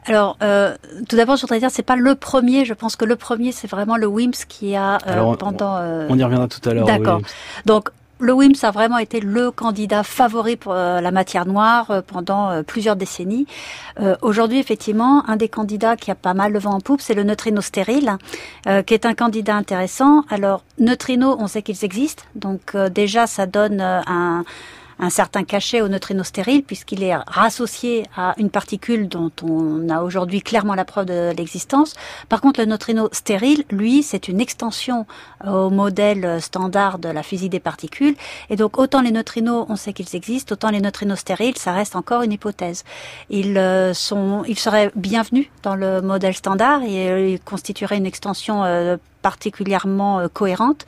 alors, euh, tout d'abord, je voudrais dire, c'est pas le premier. Je pense que le premier, c'est vraiment le WIMS qui a pendant. On y reviendra tout à l'heure. D'accord. Donc, le WIMS a vraiment été le candidat favori pour euh, la matière noire euh, pendant euh, plusieurs décennies. Aujourd'hui, effectivement, un des candidats qui a pas mal le vent en poupe, c'est le neutrino stérile, qui est un candidat intéressant. Alors, neutrinos, on sait qu'ils existent, donc déjà, ça donne un un certain cachet au neutrino stérile puisqu'il est rassocié à une particule dont on a aujourd'hui clairement la preuve de l'existence. Par contre, le neutrino stérile, lui, c'est une extension au modèle standard de la physique des particules. Et donc, autant les neutrinos, on sait qu'ils existent, autant les neutrinos stériles, ça reste encore une hypothèse. Ils euh, sont, ils seraient bienvenus dans le modèle standard et euh, ils constitueraient une extension euh, particulièrement cohérente.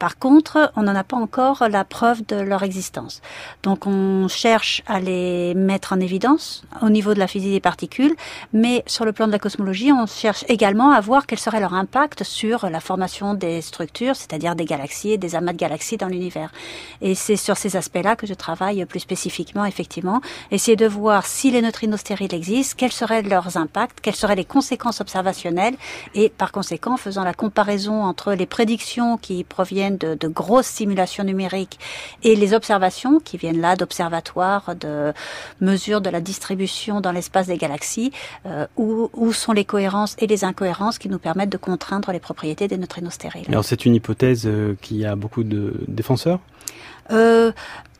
Par contre, on n'en a pas encore la preuve de leur existence. Donc on cherche à les mettre en évidence au niveau de la physique des particules, mais sur le plan de la cosmologie, on cherche également à voir quel serait leur impact sur la formation des structures, c'est-à-dire des galaxies et des amas de galaxies dans l'univers. Et c'est sur ces aspects-là que je travaille plus spécifiquement, effectivement, essayer de voir si les neutrinos stériles existent, quels seraient leurs impacts, quelles seraient les conséquences observationnelles, et par conséquent, faisant la comparaison entre les prédictions qui proviennent de, grosses simulations numériques et les observations qui viennent là d'observatoires, de mesures de la distribution dans l'espace des galaxies, euh, où, où, sont les cohérences et les incohérences qui nous permettent de contraindre les propriétés des neutrinos stériles. Alors c'est une hypothèse euh, qui a beaucoup de défenseurs? Euh,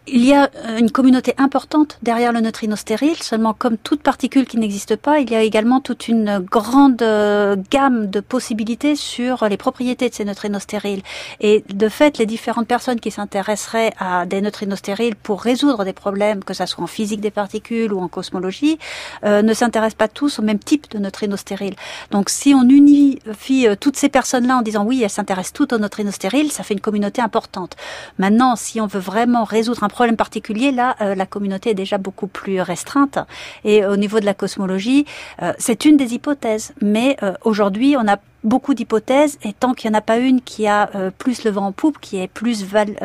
il y a euh, une communauté importante derrière le neutrino stérile, seulement comme toute particule qui n'existe pas, il y a également toute une grande euh, gamme de possibilités sur les propriétés de ces neutrinos stériles. Et de fait, les différentes personnes qui s'intéresseraient à des neutrinos stériles pour résoudre des problèmes, que ce soit en physique des particules ou en cosmologie, euh, ne s'intéressent pas tous au même type de neutrinos stériles. Donc si on unifie toutes ces personnes-là en disant oui, elles s'intéressent toutes aux neutrinos stériles, ça fait une communauté importante. Maintenant, si on veut vraiment résoudre un problème particulier, là, euh, la communauté est déjà beaucoup plus restreinte. Et au niveau de la cosmologie, euh, c'est une des hypothèses. Mais euh, aujourd'hui, on a beaucoup d'hypothèses, et tant qu'il n'y en a pas une qui a plus le vent en poupe, qui est plus val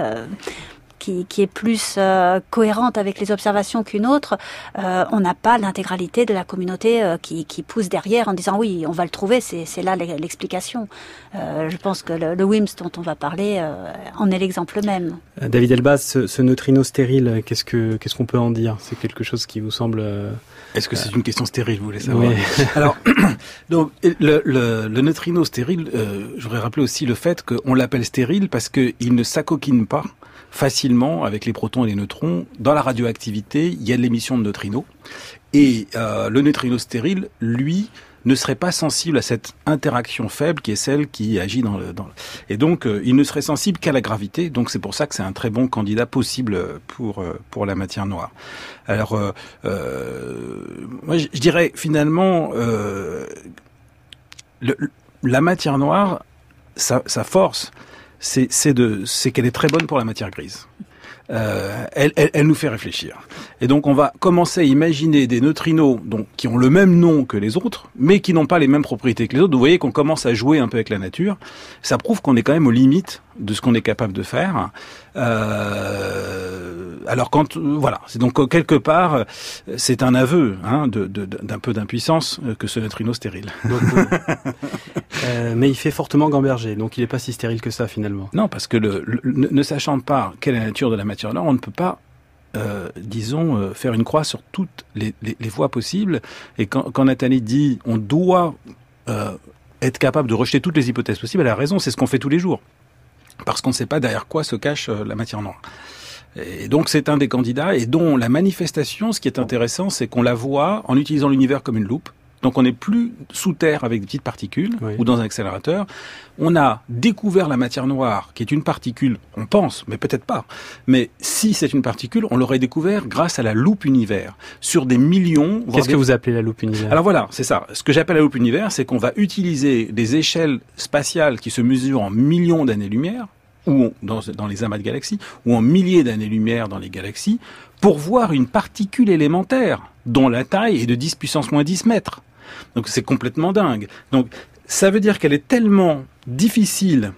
qui, est plus euh, cohérente avec les observations qu'une autre, euh, on n'a pas l'intégralité de la communauté euh, qui, pousse derrière en disant oui, on va le trouver, c'est là l'explication. je pense que le, WIMS dont on va parler en est l'exemple même. David Elbaz, ce, neutrino stérile, qu'est-ce que qu'est-ce qu'on peut en dire? C'est quelque chose qui vous semble Est-ce que c'est une question stérile, vous voulez savoir? Alors, donc, le, le, neutrino stérile, j'aurais rappelé aussi le fait qu'on l'appelle stérile parce qu'il ne s'acoquine pas facilement avec les protons et les neutrons. Dans la radioactivité, il y a de l'émission de neutrinos. Et euh, le neutrino stérile, lui, ne serait pas sensible à cette interaction faible qui est celle qui agit dans le... Dans Et donc, euh, il ne serait sensible qu'à la gravité. Donc, c'est pour ça que c'est un très bon candidat possible pour, euh, pour la matière noire. Alors, moi, je, dirais finalement, le, la matière noire, sa, sa force, c'est qu'elle est très bonne pour la matière grise. Euh, elle, elle, nous fait réfléchir. Et donc on va commencer à imaginer des neutrinos qui ont le même nom que les autres, mais qui n'ont pas les mêmes propriétés que les autres. Vous voyez qu'on commence à jouer un peu avec la nature. Ça prouve qu'on est quand même aux limites de ce qu'on est capable de faire. Euh, alors quand voilà, c'est donc quelque part c'est un aveu hein, d'un de, d'un peu d'impuissance que ce neutrino stérile. euh, mais il fait fortement gamberger, donc il n'est pas si stérile que ça finalement. Non, parce que le, ne sachant pas quelle est la nature de la matière noire, on ne peut pas euh, disons, euh, faire une croix sur toutes les, les, les voies possibles. Et quand, quand, Nathalie dit on doit euh, être capable de rejeter toutes les hypothèses possibles, elle a raison, c'est ce qu'on fait tous les jours parce qu'on ne sait pas derrière quoi se cache euh, la matière noire. Et donc c'est un des candidats et dont la manifestation, ce qui est intéressant, c'est qu'on la voit en utilisant l'univers comme une loupe. Donc on n'est plus sous terre avec des petites particules ou dans un accélérateur. On a découvert la matière noire, qui est une particule, on pense, mais peut-être pas. Mais si c'est une particule, on l'aurait découvert grâce à la loupe univers, sur des millions. Qu'est-ce que vous appelez la loupe univers? Alors voilà, c'est ça. Ce que j'appelle la loupe univers, c'est qu'on va utiliser des échelles spatiales qui se mesurent en millions d'années-lumière, ou dans, dans les amas de galaxies, ou en milliers d'années-lumière dans les galaxies, pour voir une particule élémentaire dont la taille est de 10 puissance moins 10 mètres. Donc c'est complètement dingue. Donc ça veut dire qu'elle est tellement difficile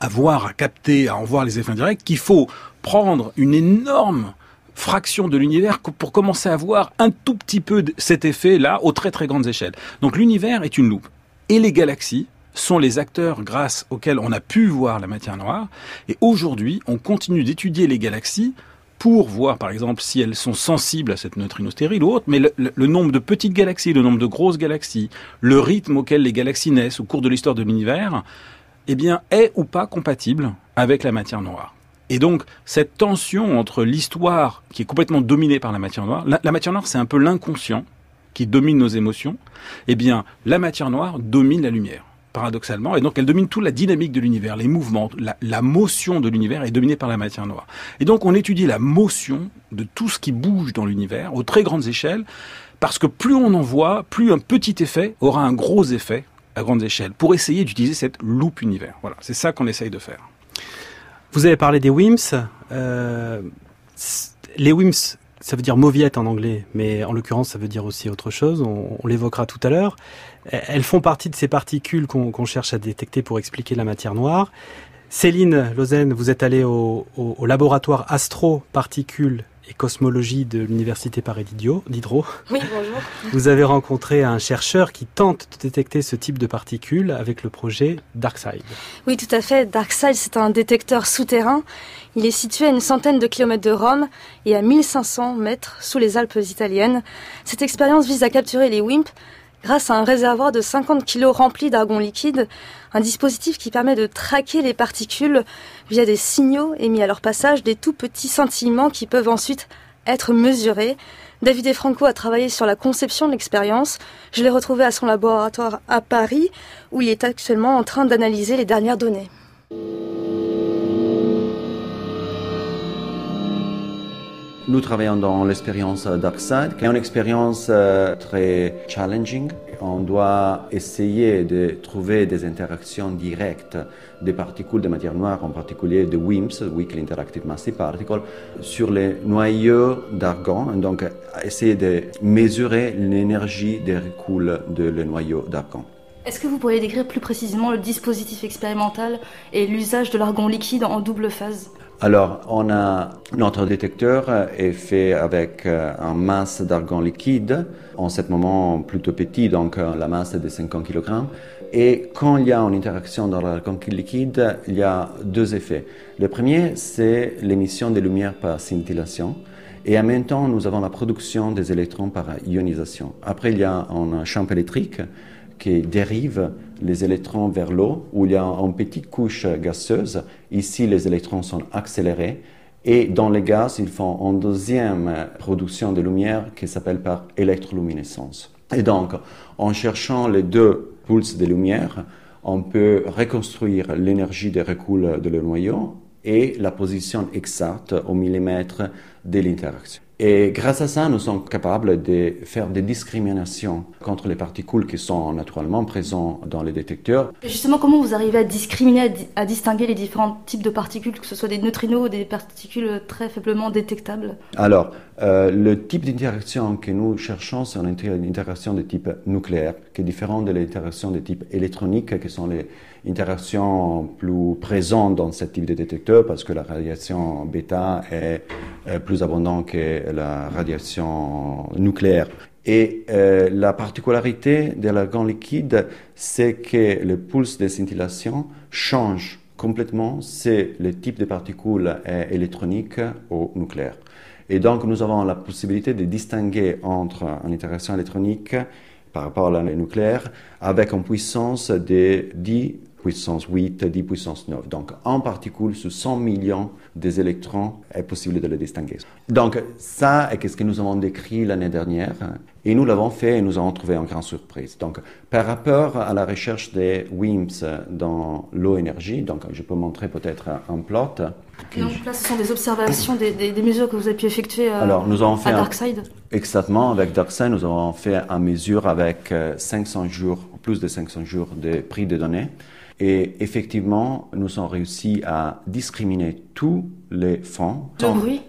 à voir, à capter, à en voir les effets indirects qu'il faut prendre une énorme fraction de l'univers pour commencer à voir un tout petit peu de cet effet-là aux très très grandes échelles. Donc l'univers est une loupe. Et les galaxies sont les acteurs grâce auxquels on a pu voir la matière noire. Et aujourd'hui, on continue d'étudier les galaxies pour voir, par exemple, si elles sont sensibles à cette neutrino stérile ou autre, mais le, nombre de petites galaxies, le nombre de grosses galaxies, le rythme auquel les galaxies naissent au cours de l'histoire de l'univers, eh bien, est ou pas compatible avec la matière noire. Et donc, cette tension entre l'histoire qui est complètement dominée par la matière noire, la, matière noire, c'est un peu l'inconscient qui domine nos émotions, eh bien, la matière noire domine la lumière paradoxalement, et donc elle domine toute la dynamique de l'univers, les mouvements, la, motion de l'univers est dominée par la matière noire. Et donc on étudie la motion de tout ce qui bouge dans l'univers aux très grandes échelles, parce que plus on en voit, plus un petit effet aura un gros effet à grande échelle, pour essayer d'utiliser cette loupe univers. Voilà, c'est ça qu'on essaye de faire. Vous avez parlé des WIMS. Euh, les WIMS, ça veut dire mauviette en anglais, mais en l'occurrence, ça veut dire aussi autre chose. On, l'évoquera tout à l'heure. Elles font partie de ces particules qu'on cherche à détecter pour expliquer la matière noire. Céline Lausanne, vous êtes allée au, au laboratoire Astro Particules et cosmologie de l'université Paris Diderot. Oui, bonjour. Vous avez rencontré un chercheur qui tente de détecter ce type de particules avec le projet DarkSide. Oui, tout à fait. DarkSide, c'est un détecteur souterrain. Il est situé à une centaine de kilomètres de Rome et à 1500 mètres sous les Alpes italiennes. Cette expérience vise à capturer les WIMP grâce à un réservoir de 50 kg rempli d'argon liquide, un dispositif qui permet de traquer les particules via des signaux émis à leur passage, des tout petits scintillements qui peuvent ensuite être mesurés. David Franco a travaillé sur la conception de l'expérience. Je l'ai retrouvé à son laboratoire à Paris, où il est actuellement en train d'analyser les dernières données. Nous travaillons dans l'expérience DarkSide, qui est une expérience euh, très challenging. On doit essayer de trouver des interactions directes des particules de matière noire, en particulier de WIMPs, Weakly Interactive Massive Particle, sur les noyaux d'argon. Donc, essayer de mesurer l'énergie des recoules de les noyaux d'argon. Est-ce que vous pourriez décrire plus précisément le dispositif expérimental et l'usage de l'argon liquide en double phase? Alors, notre détecteur est fait avec euh, un masse d'argon liquide, en ce moment plutôt petit, donc euh, la masse est de 50 kg. Et quand il y a une interaction dans l'argon liquide, il y a deux effets. Le premier, c'est l'émission de lumière par scintillation. Et en même temps, nous avons la production des électrons par ionisation. Après, il y a un champ électrique qui dérive les électrons vers l'eau, où il y a une petite couche gazeuse. Ici, les électrons sont accélérés. Et dans les gaz, ils font une deuxième production de lumière qui s'appelle par électroluminescence. Et donc, en cherchant les deux pulses de lumière, on peut reconstruire l'énergie des recoules de le noyau et la position exacte au millimètre de l'interaction. Et grâce à ça, nous sommes capables de faire des discriminations contre les particules qui sont naturellement présentes dans les détecteurs. justement, comment vous arrivez à discriminer, à, distinguer les différents types de particules, que ce soit des neutrinos ou des particules très faiblement détectables? Alors, euh, le type d'interaction que nous cherchons, c'est une interaction de type nucléaire, qui est différente de l'interaction de type électronique, qui sont les interactions plus présentes dans ce type de détecteur, parce que la radiation bêta est plus abondante que la radiation nucléaire. Et euh, la particularité de l'argon liquide, c'est que le pulse de scintillation change complètement si le type de particule est électronique ou nucléaire. Et donc, nous avons la possibilité de distinguer entre une interaction électronique par rapport à la nucléaire avec une puissance de 10 puissance 8, 10 puissance 9. Donc, en particule, sur 100 millions des électrons, est possible de les distinguer. Donc, ça est ce que nous avons décrit l'année dernière. Et nous l'avons fait et nous avons trouvé une grande surprise. Donc, par rapport à la recherche des WIMPs dans l'eau énergie, donc je peux montrer peut-être un plot. Donc là, ce sont des observations, des, des, mesures que vous avez pu effectuer euh, Alors, nous avons fait à DarkSide Exactement, avec DarkSide, nous avons fait une mesure avec 500 euh, jours, plus de 500 jours de prix de données. Et effectivement, nous avons réussi à discriminer tous les fonds.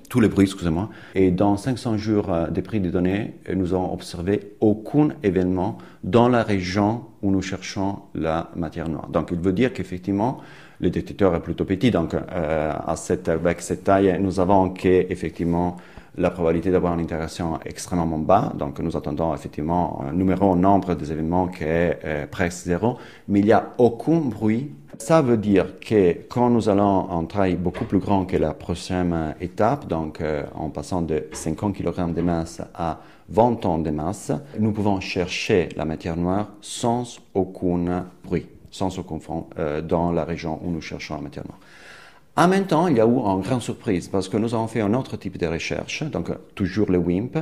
Tous les bruits, excusez-moi. Et dans 500 jours euh, de prix de données, nous avons observé aucun événement dans la région où nous cherchons la matière noire. Donc, il veut dire qu'effectivement, le détecteur est plutôt petit. Donc, euh, à cette, avec cette taille, nous avons qu'effectivement, la probabilité d'avoir une interaction extrêmement bas. Donc, nous attendons effectivement un numéro, un nombre des événements qui est euh, presque zéro, mais il n'y a aucun bruit. Ça veut dire que quand nous allons en travail beaucoup plus grand que la prochaine étape, donc euh, en passant de 50 kg de masse à 20 tonnes de masse, nous pouvons chercher la matière noire sans aucun bruit, sans aucun fond euh, dans la région où nous cherchons la matière noire. En même temps, il y a eu une grande surprise parce que nous avons fait un autre type de recherche, donc toujours le WIMP,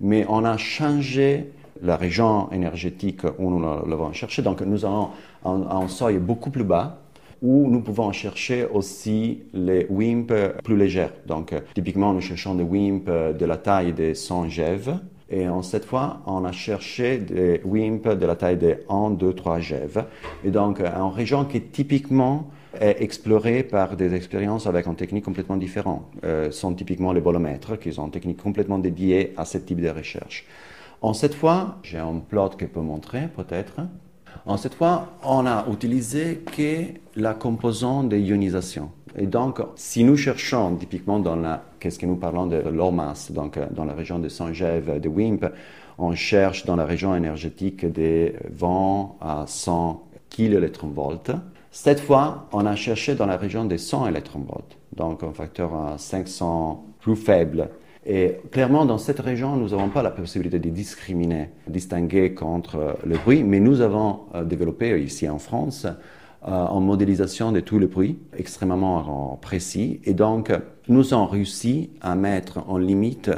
mais on a changé la région énergétique où nous l'avons cherché. Donc nous avons un, un, seuil beaucoup plus bas où nous pouvons chercher aussi les WIMP plus légers. Donc typiquement, nous cherchons des WIMP de la taille de 100 GeV. Et cette fois, on a cherché des WIMP de la taille de 1, 2, 3 GeV. Et donc, en région qui typiquement est explorée par des expériences avec une technique complètement différente. Euh, sont typiquement les bolomètres, qui sont une technique complètement dédiée à ce type de recherche. En cette fois, j'ai un plot que je peux montrer peut-être. En cette fois, on a utilisé que la composante de ionisation. Et donc, si nous cherchons typiquement dans la, qu'est-ce que nous parlons de l'OMAS, donc dans la région de Saint-Gève, de WIMP, on cherche dans la région énergétique des 20 à 100 kV. Cette fois, on a cherché dans la région des 100 électronvolts, donc un facteur à 500 plus faible. Et clairement, dans cette région, nous n'avons pas la possibilité de discriminer, distinguer contre le bruit, mais nous avons développé ici en France en modélisation de tous les bruits extrêmement précis. Et donc, nous avons réussi à mettre en limite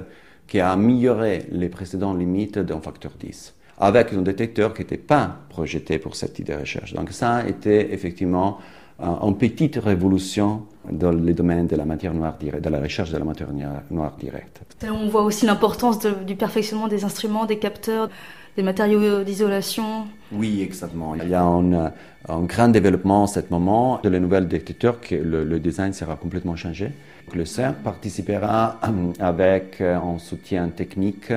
qui a amélioré les précédentes limites d'un facteur 10 avec un détecteur qui n'était pas projeté pour cette type de recherche. Donc ça a été effectivement une petite révolution dans le domaine de la matière noire directe, de la recherche de la matière noire directe. On voit aussi l'importance du perfectionnement des instruments, des capteurs, des matériaux d'isolation. Oui, exactement. Il y a un, un grand développement en ce moment de les nouvelles détecteurs que le, le, design sera complètement changé. Le CERN participera avec un soutien technique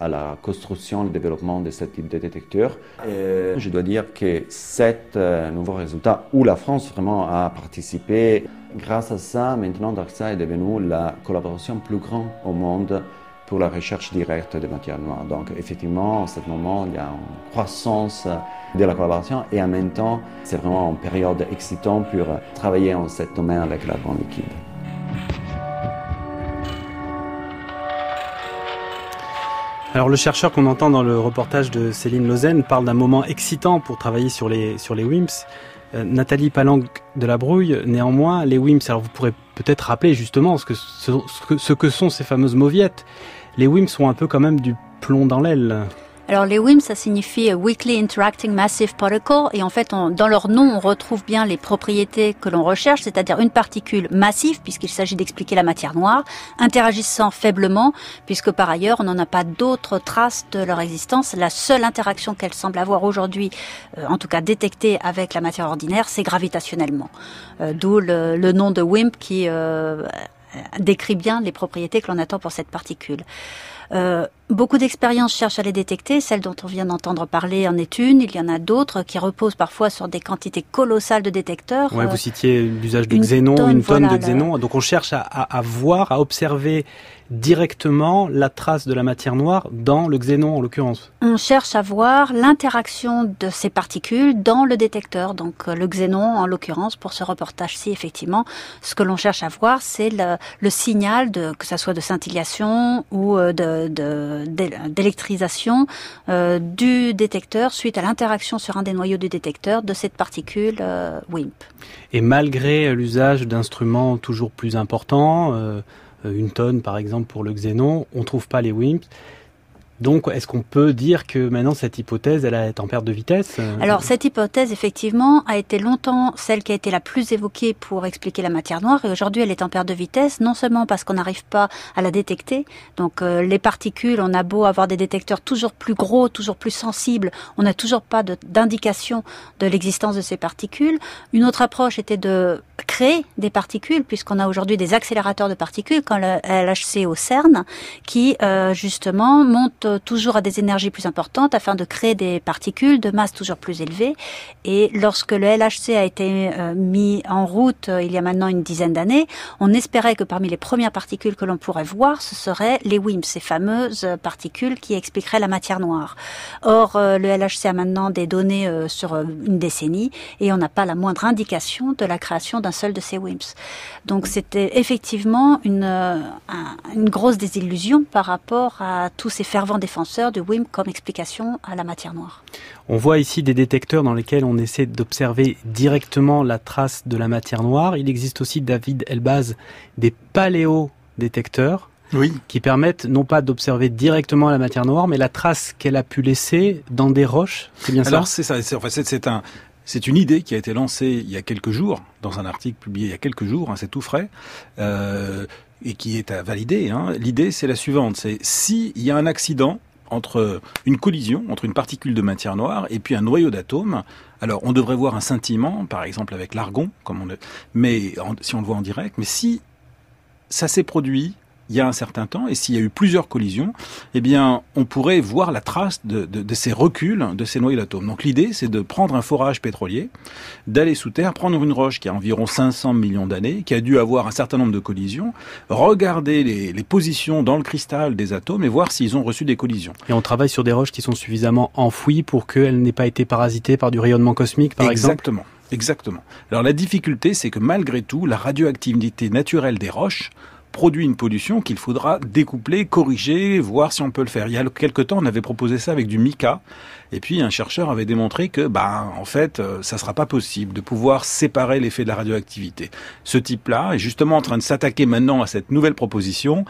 à la construction, le développement de ce type de détecteur. Je dois dire que cet euh, nouveau résultat, où la France vraiment a participé, grâce à ça, maintenant DarkSide est devenu la collaboration plus grande au monde pour la recherche directe des matières noires. Donc effectivement, en ce moment, il y a une croissance de la collaboration et en même temps, c'est vraiment une période excitante pour travailler en ce domaine avec la grande liquide. Alors le chercheur qu'on entend dans le reportage de Céline Lausanne parle d'un moment excitant pour travailler sur les, sur les WIMPs. Euh, Nathalie Palang de la Brouille, néanmoins, les WIMPs, alors vous pourrez peut-être rappeler justement ce que, ce, que, ce que sont ces fameuses mauviettes. Les WIMPs sont un peu quand même du plomb dans l'aile. Alors les WIMP, ça signifie Weakly Interacting Massive Particle, et en fait, on, dans leur nom, on retrouve bien les propriétés que l'on recherche, c'est-à-dire une particule massive, puisqu'il s'agit d'expliquer la matière noire, interagissant faiblement, puisque par ailleurs, on n'en a pas d'autres traces de leur existence. La seule interaction qu'elle semble avoir aujourd'hui, euh, en tout cas détectée avec la matière ordinaire, c'est gravitationnellement. Euh, D'où le, le, nom de WIMP qui euh, décrit bien les propriétés que l'on attend pour cette particule. Euh, beaucoup d'expériences cherchent à les détecter. Celle dont on vient d'entendre parler en est une. Il y en a d'autres qui reposent parfois sur des quantités colossales de détecteurs. Ouais, vous citiez l'usage de xénon, tonne, une tonne voilà, de xénon. Donc on cherche à, à, à voir, à observer directement la trace de la matière noire dans le xénon en l'occurrence. On cherche à voir l'interaction de ces particules dans le détecteur, donc le xénon en l'occurrence pour ce reportage-ci effectivement. Ce que l'on cherche à voir, c'est le, le, signal de que ça soit de scintillation ou de, d'électrisation euh, du détecteur suite à l'interaction sur un des noyaux du détecteur de cette particule euh, WIMP. Et malgré l'usage d'instruments toujours plus importants, euh, une tonne par exemple pour le xénon, on ne trouve pas les WIMPs. Donc, est-ce qu'on peut dire que maintenant cette hypothèse, elle est en perte de vitesse Alors, cette hypothèse, effectivement, a été longtemps celle qui a été la plus évoquée pour expliquer la matière noire, et aujourd'hui, elle est en perte de vitesse, non seulement parce qu'on n'arrive pas à la détecter. Donc, euh, les particules, on a beau avoir des détecteurs toujours plus gros, toujours plus sensibles, on n'a toujours pas d'indication de, de l'existence de ces particules. Une autre approche était de créer des particules, puisqu'on a aujourd'hui des accélérateurs de particules, comme le LHC au CERN, qui euh, justement montent toujours à des énergies plus importantes afin de créer des particules de masse toujours plus élevée. Et lorsque le LHC a été euh, mis en route euh, il y a maintenant une dizaine d'années, on espérait que parmi les premières particules que l'on pourrait voir, ce seraient les WIMP, ces fameuses particules qui expliqueraient la matière noire. Or, euh, le LHC a maintenant des données euh, sur une décennie et on n'a pas la moindre indication de la création d'un seul de ces WIMPs. Donc c'était effectivement une, une grosse désillusion par rapport à tous ces fervents défenseur du WIMP comme explication à la matière noire. On voit ici des détecteurs dans lesquels on essaie d'observer directement la trace de la matière noire. Il existe aussi, David Elbaz, des paléodétecteurs oui. qui permettent non pas d'observer directement la matière noire, mais la trace qu'elle a pu laisser dans des roches. C'est bien Alors, ça c'est ça. C'est, enfin, c'est, c'est un, c'est une idée qui a été lancée il y a quelques jours, dans un article publié il y a quelques jours, hein, c'est tout frais, euh, et qui est à valider. Hein. L'idée, c'est la suivante, c'est s'il y a un accident entre une collision, entre une particule de matière noire et puis un noyau d'atomes, alors on devrait voir un scintillement, par exemple avec l'argon, comme on le, mais si on le voit en direct, mais si ça s'est produit il y a un certain temps, et s'il y a eu plusieurs collisions, eh bien, on pourrait voir la trace de, de, de ces reculs de ces noyaux d'atomes. Donc l'idée, c'est de prendre un forage pétrolier, d'aller sous terre, prendre une roche qui a environ 500 millions d'années, qui a dû avoir un certain nombre de collisions, regarder les, les positions dans le cristal des atomes et voir s'ils ont reçu des collisions. Et on travaille sur des roches qui sont suffisamment enfouies pour qu'elles n'aient pas été parasitées par du rayonnement cosmique, par exemple? Exactement. Exactement. Alors la difficulté, c'est que malgré tout, la radioactivité naturelle des roches produit une pollution qu'il faudra découpler, corriger, voir si on peut le faire. Il y a quelque temps, on avait proposé ça avec du mica, et puis un chercheur avait démontré que, bah, en fait, euh, ça sera pas possible de pouvoir séparer l'effet de la radioactivité. Ce type-là est justement en train de s'attaquer maintenant à cette nouvelle proposition.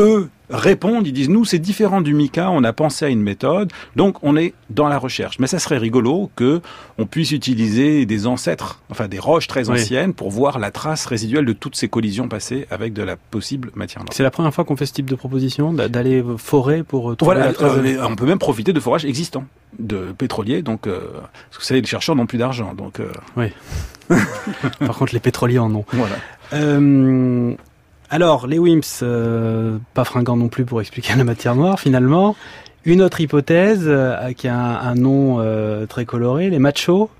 Eux répondent, ils disent nous c'est différent du mica, on a pensé à une méthode, donc on est dans la recherche. Mais ça serait rigolo que on puisse utiliser des ancêtres, enfin des roches très Oui. anciennes, pour voir la trace résiduelle de toutes ces collisions passées avec de la possible matière noire. C'est la première fois qu'on fait ce type de proposition, d'a- d'aller forer pour euh, trouver Voilà, la trace euh, on peut même profiter de forages existants, de pétroliers, donc euh, parce que vous savez, les chercheurs n'ont plus d'argent, donc euh, Par contre, les pétroliers en ont. voilà. Euh, alors, les WIMPs, euh, pas fringants non plus pour expliquer la matière noire, finalement. Une autre hypothèse, euh, qui a un, nom euh, très coloré, les machos.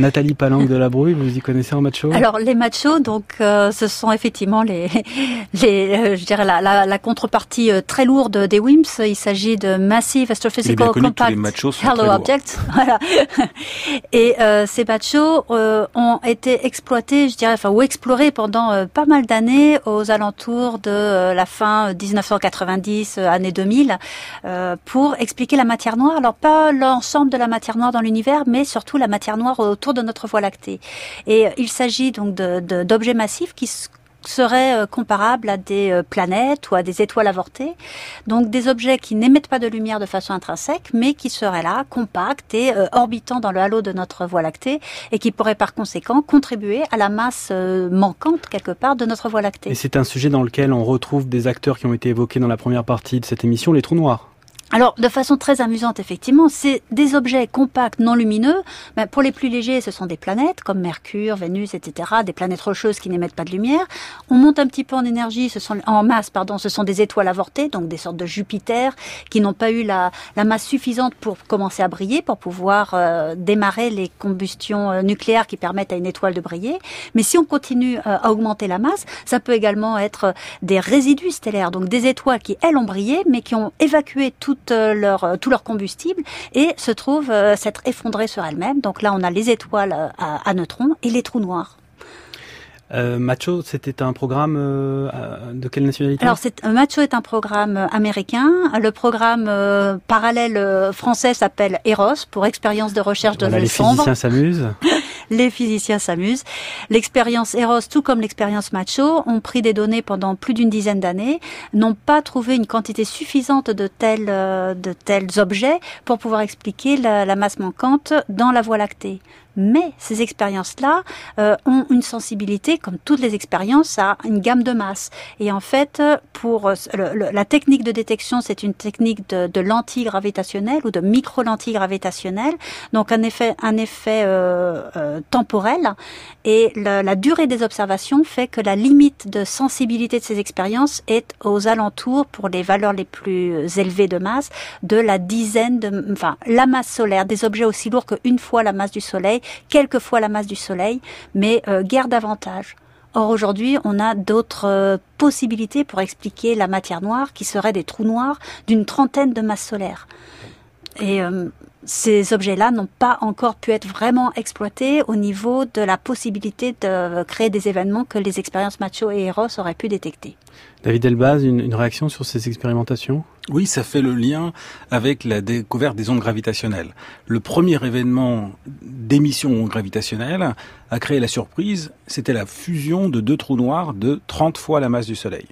Nathalie Palanque de la Brouille, vous y connaissez en macho? Alors les machos, donc euh, ce sont effectivement les, les euh, je dirais la, la, la contrepartie euh, très lourde des WIMPs. Il s'agit de Massive bien Astrophysical connu les Compact machos sont Hello. Object. Voilà. Et euh, ces machos euh, ont été exploités, je dirais, enfin ou explorés pendant euh, pas mal d'années aux alentours de euh, la fin 1990, euh, année 2000, euh, pour expliquer la matière noire. Alors pas l'ensemble de la matière noire dans l'univers, mais surtout la matière noire autour de notre Voie lactée. Et euh, il s'agit donc d'objets massifs qui seraient euh, comparables à des euh, planètes ou à des étoiles avortées. Donc des objets qui n'émettent pas de lumière de façon intrinsèque, mais qui seraient là, compacts et euh, orbitant dans le halo de notre Voie lactée, et qui pourraient par conséquent contribuer à la masse manquante quelque part de notre Voie lactée. Et c'est un sujet dans lequel on retrouve des acteurs qui ont été évoqués dans la première partie de cette émission, les trous noirs. Alors, de façon très amusante, effectivement, c'est des objets compacts, non lumineux. Ben, pour les plus légers, ce sont des planètes comme Mercure, Vénus, etc., des planètes rocheuses qui n'émettent pas de lumière. On monte un petit peu en énergie, ce sont en masse, pardon, ce sont des étoiles avortées, donc des sortes de Jupiter qui n'ont pas eu la, la masse suffisante pour commencer à briller, pour pouvoir euh, démarrer les combustions euh, nucléaires qui permettent à une étoile de briller. Mais si on continue euh, à augmenter la masse, ça peut également être euh, des résidus stellaires, donc des étoiles qui elles ont brillé, mais qui ont évacué toute euh, leur, euh, tout leur combustible et se trouvent euh, s'être effondrées sur elles-mêmes. Donc là, on a les étoiles à neutrons et les trous noirs. Euh, Macho, c'était un programme euh, de quelle nationalité? Alors, c'est, euh, Macho est un programme euh, américain. Le programme euh, parallèle euh, français s'appelle EROS pour expérience de recherche de Voilà, les physiciens s'amusent. Les physiciens s'amusent. L'expérience Eros, tout comme l'expérience Macho, ont pris des données pendant plus d'une dizaine d'années, n'ont pas trouvé une quantité suffisante de tels, de tels objets pour pouvoir expliquer la, la masse manquante dans la Voie lactée. Mais ces expériences-là euh, ont une sensibilité, comme toutes les expériences, à une gamme de masse. Et en fait, pour euh, le- la technique de détection, c'est une technique de, de lentille gravitationnelle ou de micro-lentille gravitationnelle. Donc un effet, un effet euh, euh, temporel. Et la, la durée des observations fait que la limite de sensibilité de ces expériences est aux alentours, pour les valeurs les plus élevées de masse, de la dizaine de, enfin, la masse solaire, des objets aussi lourds qu'une fois la masse du Soleil, quelques fois la masse du Soleil, mais euh, guère davantage. Or aujourd'hui, on a d'autres euh, possibilités pour expliquer la matière noire, qui seraient des trous noirs d'une trentaine de masses solaires. Et euh, ces objets-là n'ont pas encore pu être vraiment exploités au niveau de la possibilité de créer des événements que les expériences Macho et Eros auraient pu détecter. David Elbaz, une, une réaction sur ces expérimentations? Oui, ça fait le lien avec la découverte des ondes gravitationnelles. Le premier événement d'émission gravitationnelle a créé la surprise, c'était la fusion de deux trous noirs de 30 fois la masse du Soleil.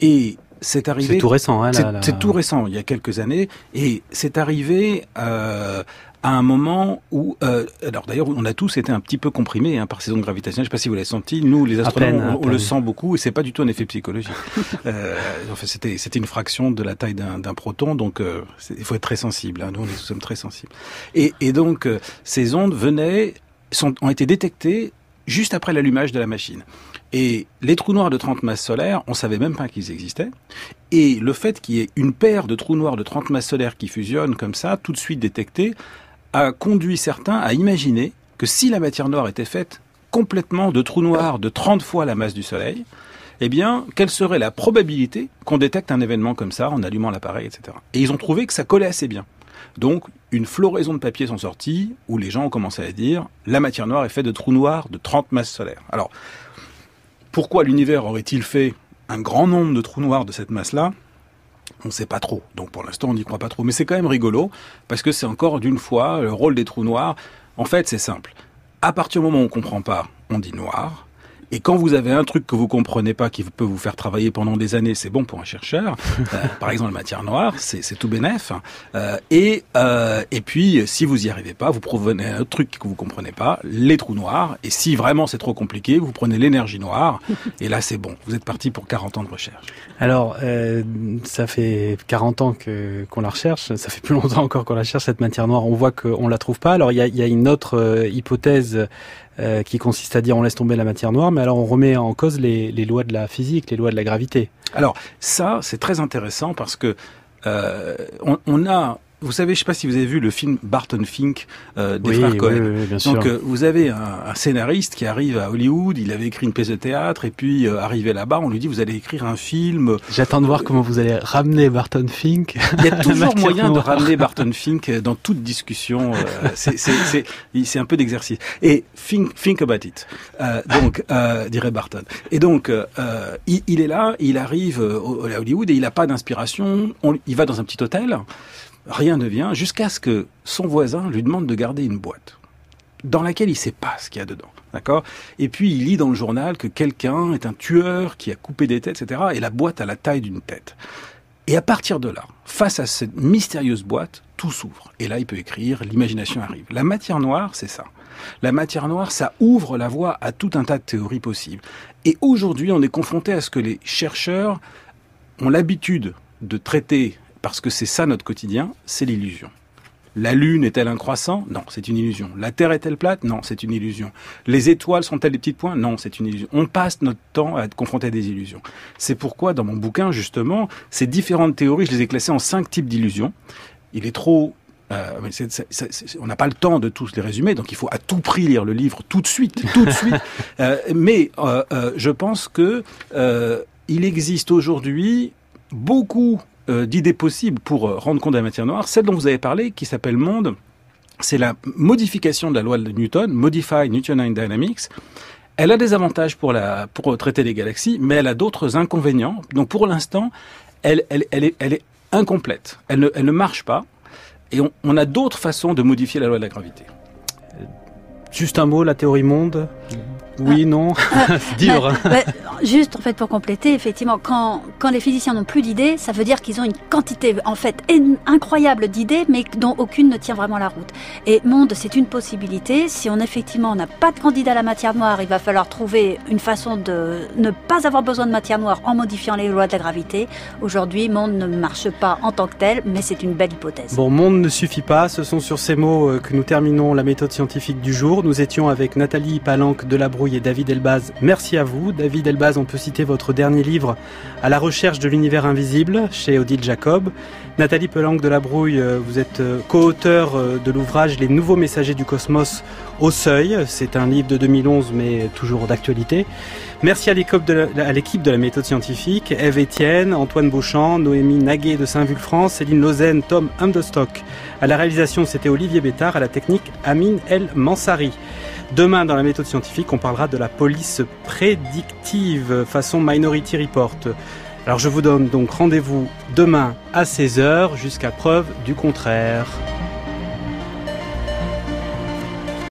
Et c'est arrivé. C'est tout récent, hein, C'est tout récent, il y a quelques années, et c'est arrivé euh, à un moment où, euh, alors d'ailleurs, on a tous été un petit peu comprimés hein, par ces ondes gravitationnelles. Je ne sais pas si vous l'avez senti. Nous, les astronomes, peine, on, on le sent beaucoup, et c'est pas du tout un effet psychologique. euh, enfin, c'était c'était une fraction de la taille d'un proton, donc euh, il faut être très sensible. hein. Nous, nous sommes très sensibles. Et, et donc, euh, ces ondes venaient, sont, ont été détectées juste après l'allumage de la machine. Et les trous noirs de 30 masses solaires, on savait même pas qu'ils existaient. Et le fait qu'il y ait une paire de trous noirs de 30 masses solaires qui fusionnent comme ça, tout de suite détectés, a conduit certains à imaginer que si la matière noire était faite complètement de trous noirs de 30 fois la masse du Soleil, eh bien, quelle serait la probabilité qu'on détecte un événement comme ça en allumant l'appareil, etc. Et ils ont trouvé que ça collait assez bien. Donc, une floraison de papiers sont sortis où les gens ont commencé à dire la matière noire est faite de trous noirs de 30 masses solaires. Alors, pourquoi l'univers aurait-il fait un grand nombre de trous noirs de cette masse-là? On ne sait pas trop. Donc pour l'instant, on n'y croit pas trop. Mais c'est quand même rigolo, parce que c'est encore d'une fois le rôle des trous noirs. En fait, c'est simple. À partir du moment où on ne comprend pas, on dit noir. Et quand vous avez un truc que vous comprenez pas, qui peut vous faire travailler pendant des années, c'est bon pour un chercheur. Euh, par exemple, la matière noire, c'est tout bénef. Euh, et, euh, et puis, si vous y arrivez pas, vous prenez un truc que vous comprenez pas, les trous noirs. Et si vraiment c'est trop compliqué, vous prenez l'énergie noire. Et là, c'est bon. Vous êtes parti pour 40 ans de recherche. Alors, euh, ça fait 40 ans que qu'on la recherche, ça fait plus longtemps encore qu'on la cherche, cette matière noire. On voit qu'on la trouve pas. Alors, il y a, y a une autre euh, hypothèse euh, qui consiste à dire on laisse tomber la matière noire, mais alors on remet en cause les, les lois de la physique, les lois de la gravité. Alors ça, c'est très intéressant parce que euh, on, on a, vous savez, je sais pas si vous avez vu le film Barton Fink euh, des oui, frères Cohen. oui, oui, bien sûr. Donc euh, vous avez un, un scénariste qui arrive à Hollywood, il avait écrit une pièce de théâtre et puis euh, arrivé là-bas, on lui dit vous allez écrire un film. J'attends de voir comment vous allez ramener Barton Fink. Il y a toujours moyen de ramener Barton Fink dans toute discussion. euh, c'est- un peu d'exercice. Et think, think about it. Euh, donc, euh, dirait Barton. Et donc, il, il est là, il arrive à Hollywood et il n'a pas d'inspiration. On- Il va dans un petit hôtel, rien ne vient, jusqu'à ce que son voisin lui demande de garder une boîte dans laquelle il sait pas ce qu'il y a dedans. D'accord? Et puis il lit dans le journal que quelqu'un est un tueur qui a coupé des têtes, etc. Et la boîte a la taille d'une tête. Et à partir de là, face à cette mystérieuse boîte, tout s'ouvre. Et là, il peut écrire, l'imagination arrive. La matière noire, c'est ça. La matière noire, ça ouvre la voie à tout un tas de théories possibles. Et aujourd'hui, on est confronté à ce que les chercheurs ont l'habitude de traiter, parce que c'est ça notre quotidien, c'est l'illusion. La Lune est-elle un croissant? Non, c'est une illusion. La Terre est-elle plate? Non, c'est une illusion. Les étoiles sont-elles des petits points Non, c'est une illusion. On passe notre temps à être confronté à des illusions. C'est pourquoi, dans mon bouquin, justement, ces différentes théories, je les ai classées en cinq types d'illusions. Il est trop... euh, on n'a pas le temps de tous les résumer, donc il faut à tout prix lire le livre tout de suite, tout de suite. Euh, mais euh, je pense que il existe aujourd'hui beaucoup euh, d'idées possibles pour euh, rendre compte de la matière noire. Celle dont vous avez parlé, qui s'appelle Monde, c'est la modification de la loi de Newton, Modify Newtonian Dynamics. Elle a des avantages pour, la, pour traiter les galaxies, mais elle a d'autres inconvénients. Donc pour l'instant, elle, elle, elle, est, elle est incomplète. Elle ne, elle ne marche pas. Et on, on a d'autres façons de modifier la loi de la gravité. Juste un mot, la théorie monde? Oui, non C'est dur. hein. Bah, bah, juste en fait pour compléter, effectivement, quand, quand les physiciens n'ont plus d'idées, ça veut dire qu'ils ont une quantité en fait in- incroyable d'idées, mais dont aucune ne tient vraiment la route. Et monde, c'est une possibilité. Si on effectivement n'a pas de candidat à la matière noire, il va falloir trouver une façon de ne pas avoir besoin de matière noire en modifiant les lois de la gravité. Aujourd'hui, monde ne marche pas en tant que tel, mais c'est une belle hypothèse. Bon, monde ne suffit pas. Ce sont sur ces mots euh, que nous terminons la méthode scientifique du jour. Nous étions avec Nathalie Palanque de la Et David Elbaz. Merci à vous. David Elbaz on peut citer votre dernier livre, À la recherche de l'univers invisible, chez Odile Jacob. Nathalie Pelang de la Brouille, euh, vous êtes euh, co-auteur euh, de l'ouvrage Les nouveaux messagers du cosmos au seuil. C'est un livre de 2011, mais toujours d'actualité. Merci à l'équipe de, la, de la méthode scientifique, Eve Etienne, Antoine Beauchamp, Noémie Naguet de Saint-Vulfranc, Céline Lausanne, Tom Understock. À la réalisation, c'était Olivier Bétard, à la technique, Amine El Mansari. Demain, dans la méthode scientifique, on parlera de la police prédictive façon Minority Report. Alors je vous donne donc rendez-vous demain à 16h jusqu'à preuve du contraire.